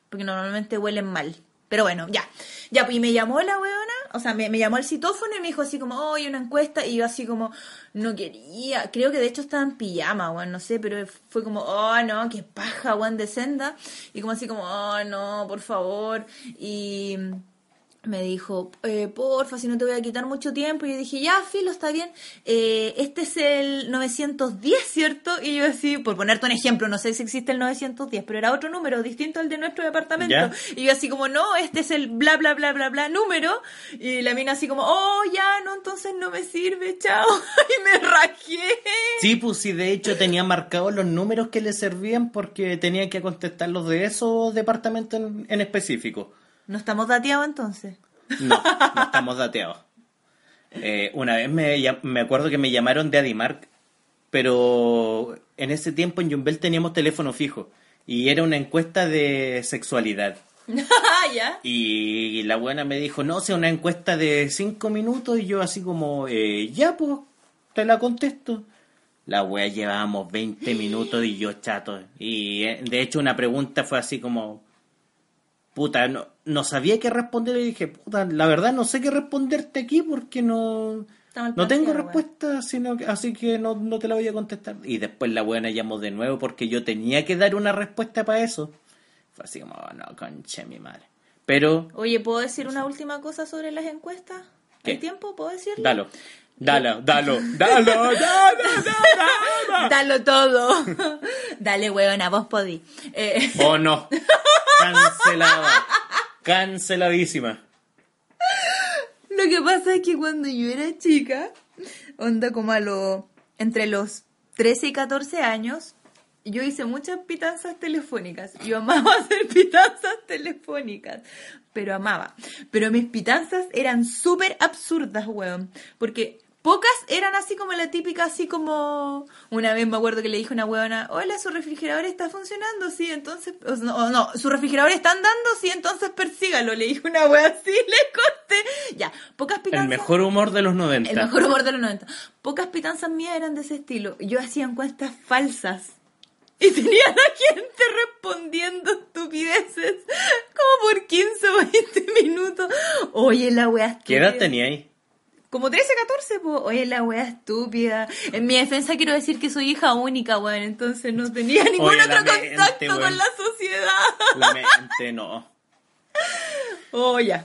Porque normalmente huelen mal. Pero bueno, ya. Ya, pues y me llamó la weona, o sea, me, me llamó el citófono y me dijo así como, oye, una encuesta. Y yo así como, no quería. Creo que de hecho estaba en pijama, weón, no sé, pero fue como, oh, no, qué paja, weón, de senda. Y como así como, oh, no, por favor. Y me dijo, eh, porfa, si no te voy a quitar mucho tiempo. Y yo dije, ya, filo, está bien. Eh, este es el 910, ¿cierto? Y yo así, por ponerte un ejemplo, no sé si existe el 910, pero era otro número distinto al de nuestro departamento. Ya. Y yo así como, no, este es el bla, bla, bla, bla, bla número. Y la mina así como, oh, ya, no, entonces no me sirve, chao. y me rajé. Sí, pues sí, de hecho tenía marcados los números que le servían porque tenía que contestar los de esos departamentos en, en específico. No estamos dateados entonces. No, no estamos dateados. Eh, una vez me, me acuerdo que me llamaron de Adimark, pero en ese tiempo en Jumbel teníamos teléfono fijo y era una encuesta de sexualidad. Ya. Y la buena me dijo, no, sea una encuesta de cinco minutos y yo así como, eh, ya pues, te la contesto. La wea llevábamos 20 minutos y yo chato. Y eh, de hecho una pregunta fue así como, puta, no, no sabía qué responder y dije, puta, la verdad no sé qué responderte aquí porque no, no tengo respuesta, sino que- así que no, no te la voy a contestar. Y después la buena llamó de nuevo porque yo tenía que dar una respuesta para eso. Fue así como, oh, no, conche mi madre. Pero, Oye, ¿puedo decir una última cosa sobre las encuestas? ¿Qué? ¿Hay tiempo? ¿Puedo decirlo? dalo, dalo, dalo, dalo, dalo, dalo. Dalo todo. Dale, huevona, vos podí. Eh, Oh no, cancelada, canceladísima. lo que pasa es que cuando yo era chica, onda como a lo entre los 13 y 14 años, yo hice muchas pitanzas telefónicas. Yo amaba hacer pitanzas telefónicas, pero amaba. Pero mis pitanzas eran súper absurdas, weón. Porque pocas eran así como la típica, así como... Una vez me acuerdo que le dije a una weona, hola, su refrigerador está funcionando, sí, entonces... O no, o no, su refrigerador está andando, sí, entonces persígalo. Le dije una wea así, le corté. Ya, pocas pitanzas... El mejor humor de los 90. El mejor humor de los 90. Pocas pitanzas mías eran de ese estilo. Yo hacía encuestas falsas. Y tenía a la gente respondiendo estupideces como por 15 o 20 minutos. Oye, la estúpida. ¿Qué edad tenía ahí? Como 13, 14, pues. Oye, la wea estúpida. En mi defensa quiero decir que soy hija única, weón. Entonces no tenía ningún Oye, otro mente, contacto weón. con la sociedad. La mente no. Oh, ya.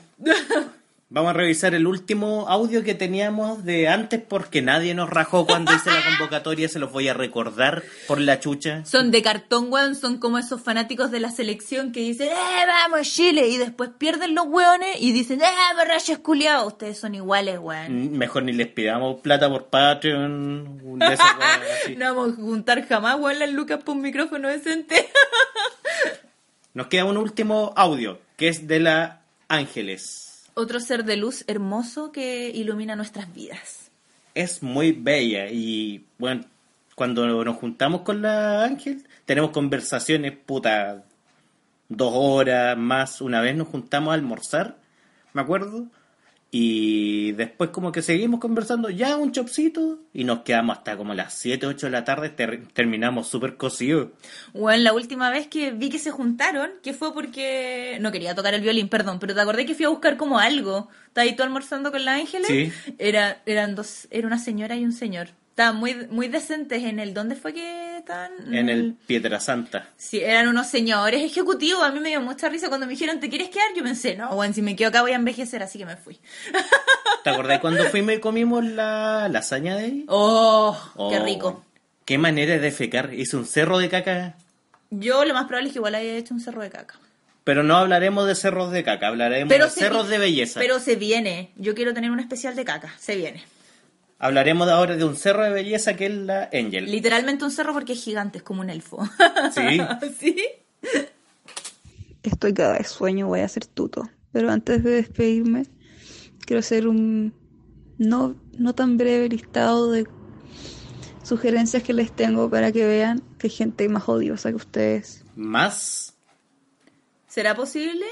Vamos a revisar el último audio que teníamos de antes porque nadie nos rajó cuando hice la convocatoria, se los voy a recordar por la chucha. Son de cartón, weón, son como esos fanáticos de la selección que dicen, ¡eh, vamos Chile! Y después pierden los weones y dicen, ¡eh, borrachos culiados! Ustedes son iguales, weón. Mm, Mejor ni les pidamos plata por Patreon, un de esos así. No vamos a juntar jamás, weón, las lucas por un micrófono decente. Nos queda un último audio, que es de la Ángeles. Otro ser de luz hermoso que ilumina nuestras vidas. Es muy bella y, bueno, cuando nos juntamos con la Ángel, tenemos conversaciones, puta, dos horas más. Una vez nos juntamos a almorzar, me acuerdo, y después como que seguimos conversando, ya un chopcito, y nos quedamos hasta como las 7, 8 de la tarde, ter- terminamos súper cocidos. Bueno, la última vez que vi que se juntaron, que fue porque no quería tocar el violín, perdón, pero te acordé que fui a buscar como algo. ¿Estás ahí tú almorzando con la Ángeles? Sí. Era, eran dos, era una señora y un señor. Estaban muy, muy decentes en el, ¿dónde fue que estaban? En el Piedra Santa. Sí, eran unos señores ejecutivos. A mí me dio mucha risa cuando me dijeron, ¿te quieres quedar? Yo pensé, no, bueno, si me quedo acá voy a envejecer, así que me fui. ¿Te acordás cuando fuimos y comimos la lasaña de ahí? ¡Oh! ¡Qué Oh, rico! Qué manera de fecar. Hice un cerro de caca. Yo lo más probable es que igual haya hecho un cerro de caca. Pero no hablaremos de cerros de caca, hablaremos de cerros vi- de belleza. Pero se viene. Yo quiero tener un especial de caca. Se viene. Hablaremos ahora de un cerro de belleza que es la Angel. Literalmente un cerro porque es gigante, es como un elfo. Sí. ¿Sí? Estoy cada vez sueño, voy a hacer tuto. Pero antes de despedirme, quiero hacer un no, no tan breve listado de sugerencias que les tengo para que vean que hay gente más odiosa que ustedes. Más. ¿Será posible?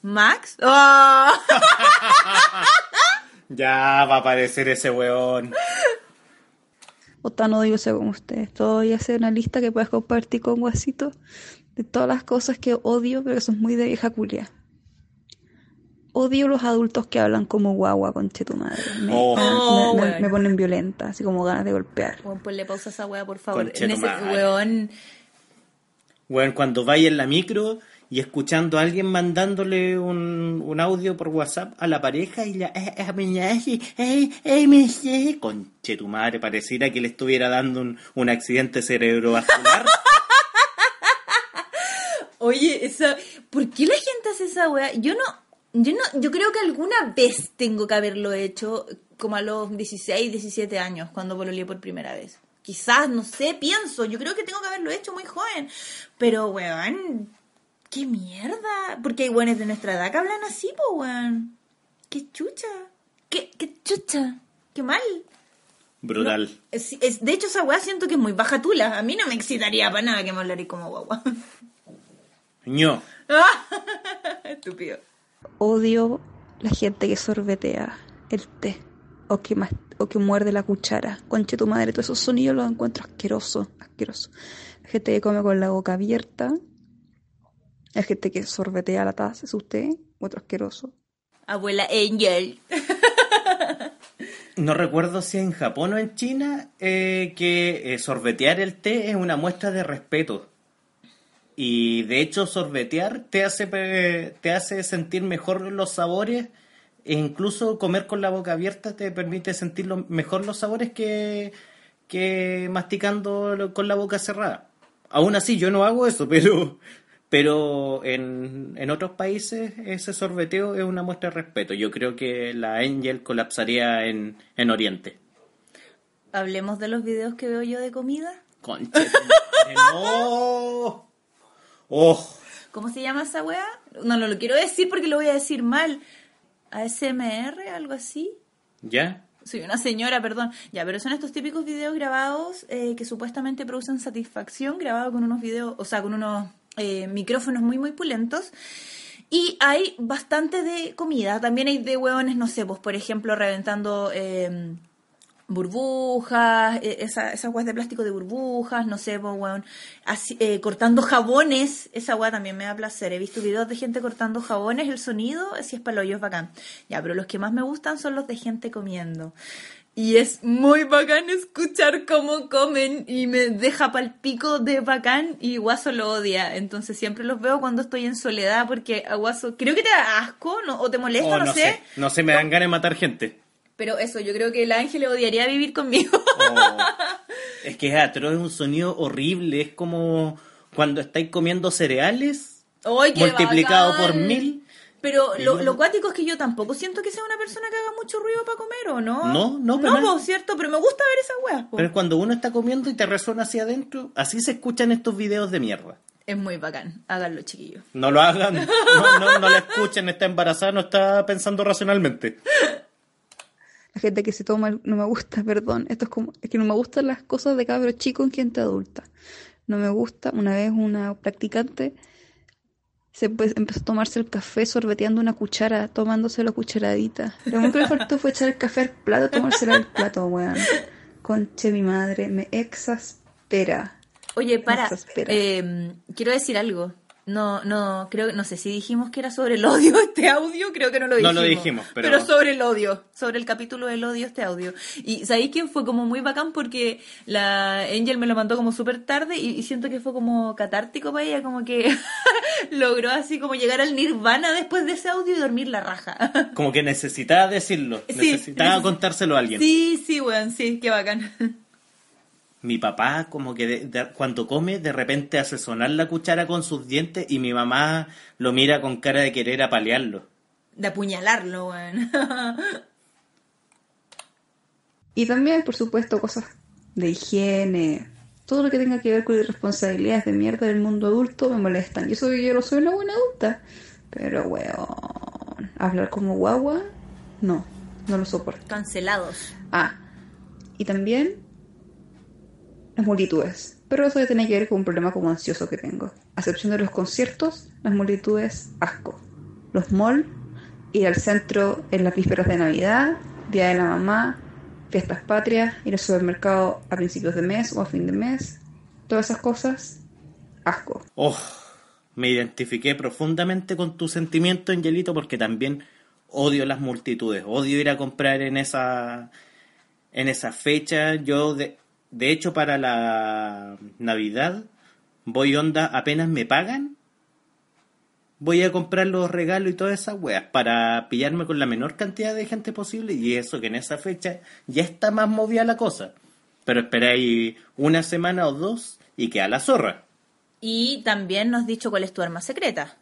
¿Max? ¡Oh! Ya va a aparecer ese weón. O tan odiosa como ustedes. Todo voy a hacer una lista que puedes compartir con Guasito de todas las cosas que odio, pero que son muy de vieja culia. Odio los adultos que hablan como guagua, conche tu madre. Me, Oh. me- Oh, me- bueno. me ponen violenta, así como ganas de golpear. Bueno, ponle pausa a esa wea, por favor. Conche En ese weón. Weón, cuando vaya en la micro y escuchando a alguien mandándole un, un audio por WhatsApp a la pareja y la... eh, eh, eh, Conche tu madre, pareciera que le estuviera dando un, un accidente cerebrovascular. Oye, esa, ¿por qué la gente hace esa wea? Yo no, yo no, yo creo que alguna vez tengo que haberlo hecho, como a los 16, 17 años, cuando pololeé por primera vez. Quizás, no sé, pienso, yo creo que tengo que haberlo hecho muy joven. Pero, weón, qué mierda. Porque hay weones de nuestra edad que hablan así, po, weón. Qué chucha. Qué, qué chucha. Qué mal. Brutal. No, es, es- de hecho, esa weá siento que es muy baja tula. A mí no me excitaría para nada que me hablaría como guagua. ño. Estúpido. Odio la gente que sorbetea el té. o que, mas- o que muerde la cuchara. Conche tu madre, todos esos sonidos los encuentro asquerosos, asqueroso. La gente que come con la boca abierta, la gente que sorbetea la taza, ¿es usted? Otro asqueroso. Abuela Angel. No recuerdo si en Japón o en China eh, que eh, sorbetear el té es una muestra de respeto. Y de hecho sorbetear te hace, te hace sentir mejor los sabores e incluso comer con la boca abierta te permite sentir lo- mejor los sabores que, que masticando con la boca cerrada. Aún así yo no hago eso, pero, pero en, en otros países ese sorbeteo es una muestra de respeto. Yo creo que la Angel colapsaría en, en Oriente. Hablemos de los videos que veo yo de comida. Conche, no. Oh, ¿Cómo se llama esa wea? No, no lo quiero decir porque lo voy a decir mal. ASMR, algo así. ¿ya? Soy una señora, perdón. Ya, pero son estos típicos videos grabados eh, que supuestamente producen satisfacción, grabados con unos videos, o sea, con unos eh, micrófonos muy, muy pulentos. Y hay bastante de comida. También hay de hueones, no sé, pues por ejemplo, reventando eh, burbujas, eh, esa- esas huevas de plástico de burbujas, no sé, pues así, eh, cortando jabones. Esa hueá también me da placer. He visto videos de gente cortando jabones, el sonido, si es palo, es bacán. Ya, pero los que más me gustan son los de gente comiendo. Y es muy bacán escuchar cómo comen y me deja pal pico de bacán y Guaso lo odia. Entonces siempre los veo cuando estoy en soledad porque a Guaso creo que te da asco ¿no? o te molesta, Oh, no, no sé. sé. No sé, me dan ganas de matar gente. Pero eso, yo creo que el ángel odiaría vivir conmigo. Oh, es que es atroz, es un sonido horrible. Es como cuando estáis comiendo cereales ¡Ay, qué multiplicado bacán! por mil. Pero lo, lo cuático es que yo tampoco siento que sea una persona que haga mucho ruido para comer, ¿o no? No, no, pero No, no- po, cierto, pero me gusta ver esas weas, po. Pero es cuando uno está comiendo y te resuena hacia adentro, así se escuchan estos videos de mierda. Es muy bacán. Háganlo, chiquillos. No lo hagan, no, no, no la escuchen, está embarazada, no está pensando racionalmente. La gente que se toma, no me gusta, perdón. Esto es como, es que no me gustan las cosas de cabro chico en gente adulta. No me gusta. Una vez una practicante se pues, empezó a tomarse el café sorbeteando una cuchara, tomándoselo cucharadita. Lo único que le faltó fue echar el café al plato, tomárselo al plato, weón. Conche mi madre, me exaspera. Oye, para, Exaspera. eh, quiero decir algo. No, no, creo, no sé si dijimos que era sobre el odio este audio, creo que no lo No dijimos. lo dijimos, pero- sobre el odio, sobre el capítulo del odio este audio. Y ¿sabéis quién fue como muy bacán? Porque la Angel me lo mandó como súper tarde y, y siento que fue como catártico para ella, como que logró así como llegar al nirvana después de ese audio y dormir la raja. Como que necesitaba decirlo, Sí, necesitaba neces- contárselo a alguien. Sí, sí, weón, sí, qué bacán. Mi papá, como que de- de- cuando come, de repente hace sonar la cuchara con sus dientes y mi mamá lo mira con cara de querer apalearlo. De apuñalarlo, weón. Y también, por supuesto, cosas de higiene. Todo lo que tenga que ver con irresponsabilidades de mierda del mundo adulto me molestan. Yo soy, yo no soy una buena adulta. Pero, weón, hablar como guagua, no, no lo soporto. Cancelados. Ah, y también las multitudes. Pero eso ya tiene que ver con un problema como ansioso que tengo. A excepción de los conciertos, las multitudes, asco. Los malls, ir al centro en las vísperas de Navidad, Día de la Mamá, fiestas patrias, ir al supermercado a principios de mes o a fin de mes. Todas esas cosas, asco. Oh, me identifiqué profundamente con tu sentimiento, Angelito, porque también odio las multitudes, odio ir a comprar en esa en esa fecha. Yo, de, de hecho, para la Navidad voy onda apenas me pagan. Voy a comprar los regalos y todas esas weas para pillarme con la menor cantidad de gente posible y eso que en esa fecha ya está más movida la cosa. Pero esperáis una semana o dos y queda la zorra. Y también nos has dicho cuál es tu arma secreta.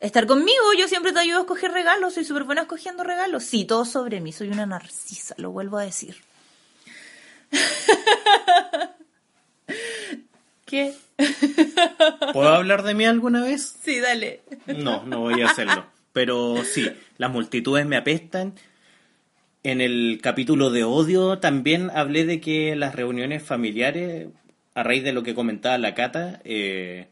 Estar conmigo, yo siempre te ayudo a escoger regalos, soy súper buena escogiendo regalos. Sí, todo sobre mí, soy una narcisa, lo vuelvo a decir. ¿Qué? ¿Puedo hablar de mí alguna vez? Sí, dale. No, no voy a hacerlo. Pero sí, las multitudes me apestan. En el capítulo de odio también hablé de que las reuniones familiares, a raíz de lo que comentaba la Cata, eh,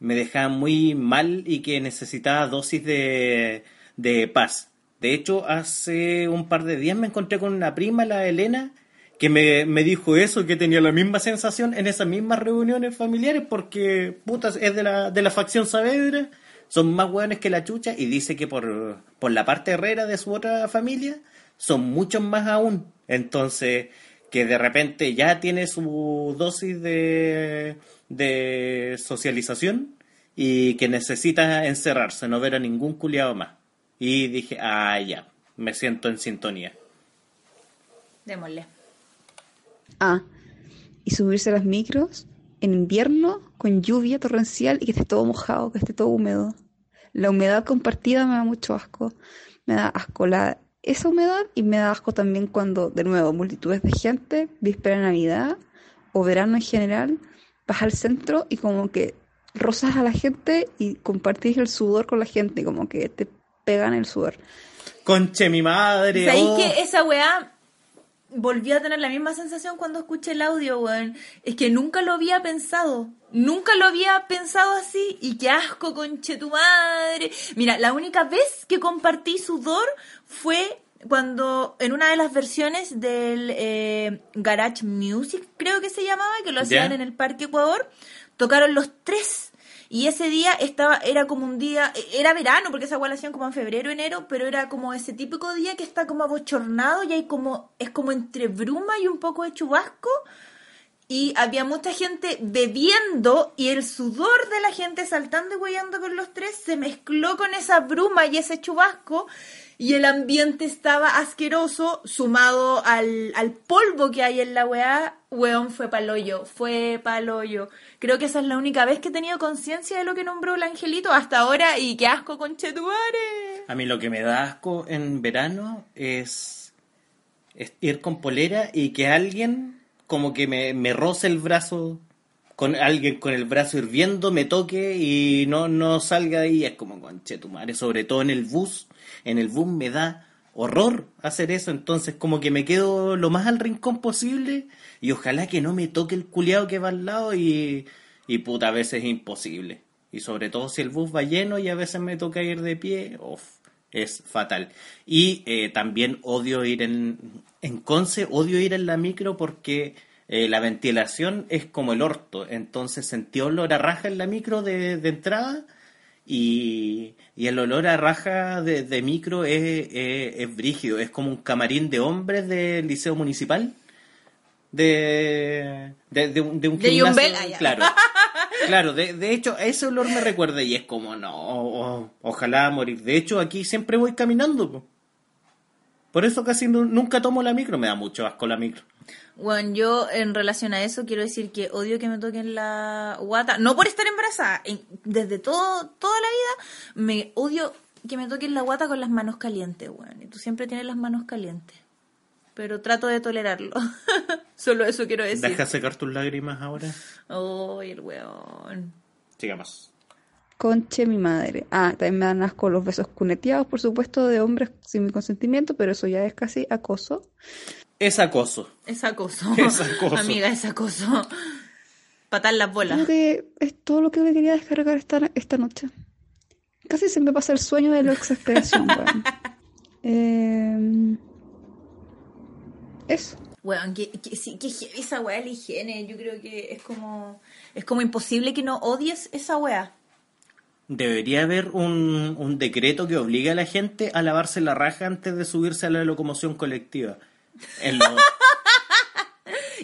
me dejaban muy mal y que necesitaba dosis de, de paz. De hecho, hace un par de días me encontré con una prima, la Elena, que me, me dijo eso, que tenía la misma sensación en esas mismas reuniones familiares, porque putas es de la, de la facción Saavedra, son más hueones que la chucha, y dice que por, por la parte herrera de su otra familia son muchos más aún. Entonces, que de repente ya tiene su dosis de, de socialización y que necesita encerrarse, no ver a ningún culiado más. Y dije, ah, ya, me siento en sintonía. Démosle. Y subirse a las micros en invierno con lluvia torrencial y que esté todo mojado, que esté todo húmedo. La humedad compartida me da mucho asco. Me da asco la, esa humedad y me da asco también cuando, de nuevo, multitudes de gente, víspera de Navidad o verano en general, vas al centro y como que rozas a la gente y compartís el sudor con la gente, como que te pegan el sudor. Conche mi madre. ¿Sabéis oh. que esa weá volví a tener la misma sensación cuando escuché el audio, weón? Es que nunca lo había pensado. Nunca lo había pensado así. Y qué asco, conche tu madre. Mira, la única vez que compartí sudor fue cuando en una de las versiones del eh, Garage Music, creo que se llamaba, que lo hacían en el Parque Ecuador, tocaron los tres. Y ese día estaba, era como un día, era verano, porque esa hacían como en febrero, enero, pero era como ese típico día que está como abochornado y hay como, es como entre bruma y un poco de chubasco. Y había mucha gente bebiendo y el sudor de la gente saltando y huellando con los tres se mezcló con esa bruma y ese chubasco y el ambiente estaba asqueroso sumado al, al polvo que hay en la weá. Weón, fue paloyo, fue paloyo. Creo que esa es la única vez que he tenido conciencia de lo que nombró el angelito hasta ahora y qué asco con Chetuare. A mí lo que me da asco en verano es, ir con polera y que alguien como que me, me roce el brazo, con alguien con el brazo hirviendo, me toque y no, no salga de ahí. Es como, conche tu madre, sobre todo en el bus. En el bus me da horror hacer eso, entonces como que me quedo lo más al rincón posible y ojalá que no me toque el culiado que va al lado y, y puta, a veces es imposible. Y sobre todo si el bus va lleno y a veces me toca ir de pie, uf, es fatal. Y eh, también odio ir en, en Conce, odio ir en la micro porque eh, la ventilación es como el orto. Entonces sentí olor a raja en la micro de, de entrada y, y el olor a raja de, de micro es, es, es brígido. Es como un camarín de hombres del liceo municipal. De, de, de un, de un De gimnasio, ah, claro. Claro, de, de hecho, ese olor me recuerda y es como, no, o- ojalá morir. De hecho, aquí siempre voy caminando. po. Por eso casi nu- nunca tomo la micro, me da mucho asco la micro. Bueno, yo en relación a eso quiero decir que odio que me toquen la guata, no por estar embarazada, en- desde todo, toda la vida me odio que me toquen la guata con las manos calientes, weón. Y tú siempre tienes las manos calientes. Pero trato de tolerarlo. Solo eso quiero decir. Deja secar tus lágrimas ahora. Ay, el weón. Sigamos. Conche mi madre. Ah, también me dan asco los besos cuneteados, por supuesto, de hombres sin mi consentimiento, pero eso ya es casi acoso. Es acoso. Es acoso. Es acoso. Amiga, es acoso. Patar las bolas. Creo que es todo lo que me quería descargar esta, esta noche. Casi se me pasa el sueño de la exasperación, weón. Eh, eso. Weón, que, que, sí, que heavy esa weá de la higiene. Yo creo que es como, es como imposible que no odies esa weá. Debería haber un, un decreto que obligue a la gente a lavarse la raja antes de subirse a la locomoción colectiva. En lo-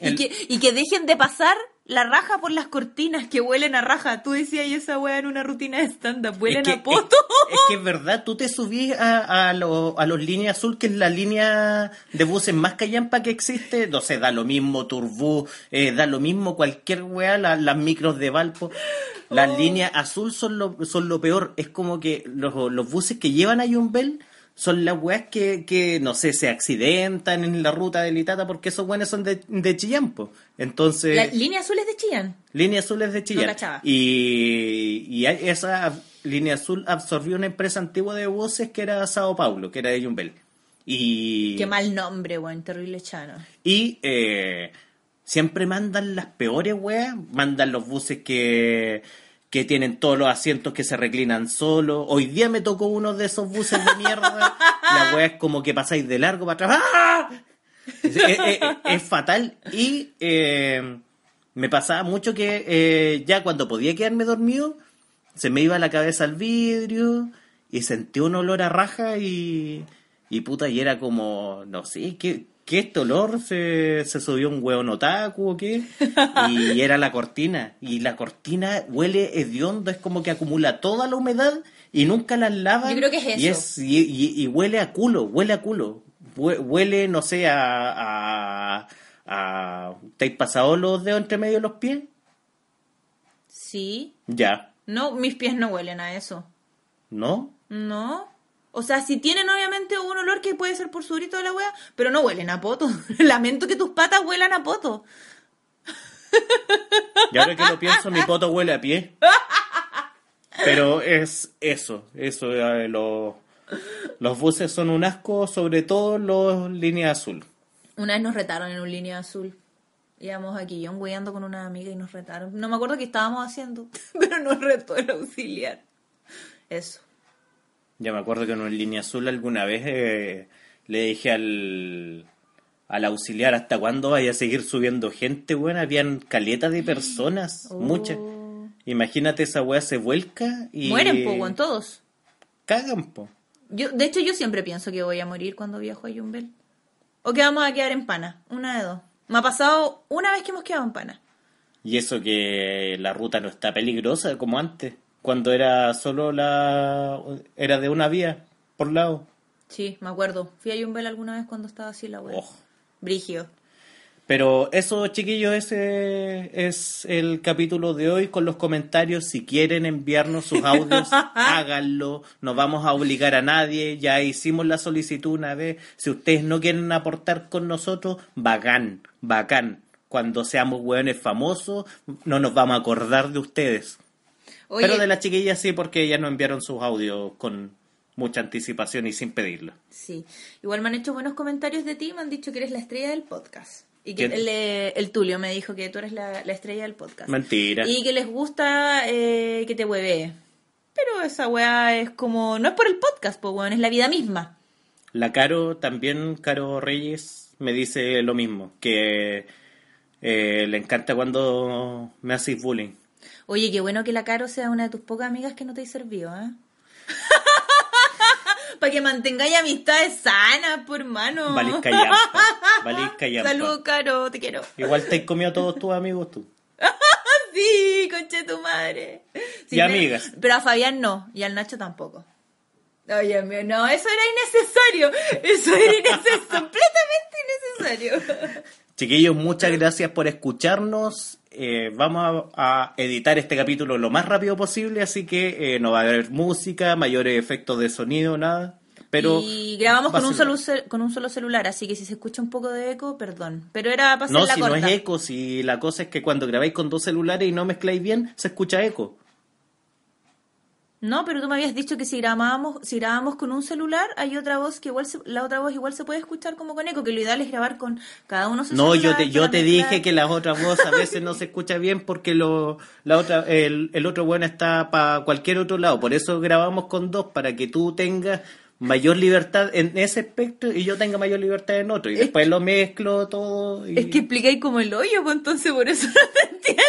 Y que, y que dejen de pasar la raja por las cortinas que huelen a raja. Tú decías y esa weá en una rutina de stand-up. Huelen es que, a poto. Es, es que es verdad, tú te subís a, a, lo- a los líneas azul, que es la línea de buses más callampa que existe. No sé, da lo mismo Turbú, eh, da lo mismo cualquier weá, la- las micros de Valpo. Las Oh. líneas azul son lo, son lo peor. Es como que los, los buses que llevan a Yumbel son las weas que, que, no sé, se accidentan en la ruta de Litata porque esos weones son de, de Chillán, po. Entonces... La línea azul es de Chillán. Línea Azul es de Chillán. No y, y esa Línea Azul absorbió una empresa antigua de buses que era Sao Paulo, que era de Jumbel. Y, Qué mal nombre, weón. Terrible chano. y eh, siempre mandan las peores weas. Mandan los buses que, que tienen todos los asientos que se reclinan solo. Hoy día me tocó uno de esos buses de mierda. La weá es como que pasáis de largo para atrás. ¡Ah! Es, fatal. Y eh, me pasaba mucho que eh, ya cuando podía quedarme dormido, se me iba la cabeza al vidrio y sentí un olor a raja y, y puta, y era como, no sé, ¿qué, qué este olor? ¿Se, se subió un hueón otaku o qué? Y era la cortina. Y la cortina huele hediondo, es como que acumula toda la humedad y nunca la lavan. Yo creo que es y eso. y, y- y huele a culo, huele a culo. Hue- Huele, no sé, a... a, a ¿Te has pasado los dedos entre medio de los pies? Sí. Ya. No, mis pies no huelen a eso. ¿No? No. O sea, si tienen obviamente un olor que puede ser por sudor y toda la wea, pero no huelen a poto. Lamento que tus patas huelan a poto. Y ahora que lo pienso, mi poto huele a pie. Pero es eso, eso, eh, lo- los buses son un asco, sobre todo los líneas azul. Una vez nos retaron en un línea azul. Íbamos aquí, yo guiando con una amiga y nos retaron. No me acuerdo qué estábamos haciendo, pero nos retó el auxiliar. Eso. Ya me acuerdo que en un línea azul alguna vez eh, le dije al, al auxiliar hasta cuándo vaya a seguir subiendo gente, bueno, habían caletas de personas, muchas. Imagínate esa weá se vuelca y... Mueren, po, weón, todos. Cagan, po. Yo, de hecho, yo siempre pienso que voy a morir cuando viajo a Yumbel. O que vamos a quedar en pana. Una de dos. Me ha pasado una vez que hemos quedado en pana. Y eso que la ruta no está peligrosa como antes, cuando era solo la... era de una vía por lado. Sí, me acuerdo. Fui a Yumbel alguna vez cuando estaba así la wea. Oh. Brigio. Pero eso, chiquillos, ese es el capítulo de hoy con los comentarios. Si quieren enviarnos sus audios, háganlo. No vamos a obligar a nadie. Ya hicimos la solicitud una vez. Si ustedes no quieren aportar con nosotros, bacán, bacán. Cuando seamos hueones famosos, no nos vamos a acordar de ustedes. Oye, Pero de las chiquillas sí, porque ellas nos enviaron sus audios con mucha anticipación y sin pedirlo. sí. Igual me han hecho buenos comentarios de ti. Me han dicho que eres la estrella del podcast. Y que eh, el Tulio me dijo que tú eres la, la estrella del podcast. Mentira. Y que les gusta eh, que te huevee. Pero esa weá es como... No es por el podcast, pues weón, es la vida misma. La Caro también, Caro Reyes, me dice lo mismo, que eh, le encanta cuando me haces bullying. Oye, qué bueno que la Caro sea una de tus pocas amigas que no te ha servido, ¿eh? Para que mantengáis amistades sanas, por hermano. Valís callampa, valís callampa. Saludos, Caro, te quiero. Igual te has comido a todos tus amigos tú. Sí, conche tu madre. Sí, Y amigas. Pero a Fabián no, y al Nacho tampoco. Oye, mío, no, eso era innecesario. Eso era innecesario, completamente innecesario. Chiquillos, muchas gracias por escucharnos. Eh, vamos a, a editar este capítulo lo más rápido posible, así que eh, no va a haber música, mayores efectos de sonido, nada. Pero y grabamos con un, solo, con un solo celular, así que si se escucha un poco de eco, perdón. Pero era para No, la si corta. no es eco, si la cosa es que cuando grabáis con dos celulares y no mezcláis bien, se escucha eco. No, pero tú me habías dicho que si grabábamos, si grabábamos con un celular, hay otra voz que igual se- la otra voz igual se puede escuchar como con eco, que lo ideal es grabar con cada uno su No, yo te, yo te mezclar. dije que la otra voz a veces no se escucha bien porque lo, la otra, el, el otro bueno está para cualquier otro lado. Por eso grabamos con dos, para que tú tengas mayor libertad en ese aspecto y yo tenga mayor libertad en otro. Y después lo mezclo todo. Y Es que explicáis como el hoyo, pues entonces por eso no te entiendo.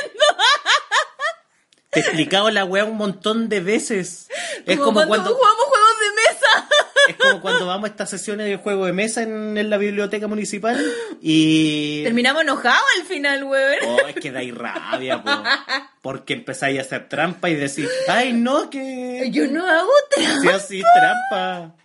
Te he explicado la weá un montón de veces. Es como, cuando, cuando, jugamos juegos de mesa. es como cuando vamos a estas sesiones de juego de mesa en, en la biblioteca municipal y... Terminamos enojados al final, weón. Oh, es que dais rabia, po. Porque empezáis a hacer trampa y decir, ay, no, que... Yo no hago trampa. Sí, así, trampa.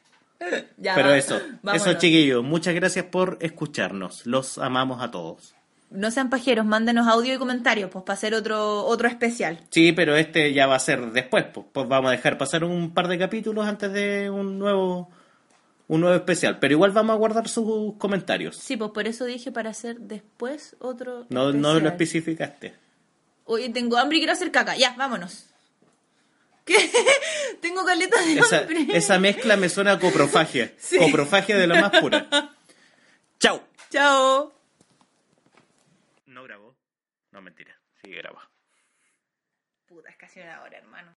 Ya, Pero eso, vámonos. eso, chiquillos, muchas gracias por escucharnos. Los amamos a todos. No sean pajeros, mándenos audio y comentarios, pues para hacer otro, otro especial. Sí, pero este ya va a ser después, pues, pues vamos a dejar pasar un par de capítulos antes de un nuevo un nuevo especial, pero igual vamos a guardar sus comentarios. Sí, pues por eso dije para hacer después otro. No, no lo especial. especificaste. Oye, tengo hambre y quiero hacer caca. Ya, vámonos. ¿Qué? tengo caleta de Esa, hambre. esa mezcla me suena a coprofagia. Sí. Coprofagia de la más pura. Chao. Chao. Mentira. Sí graba. Puta. Puta, es casi una hora, hermano.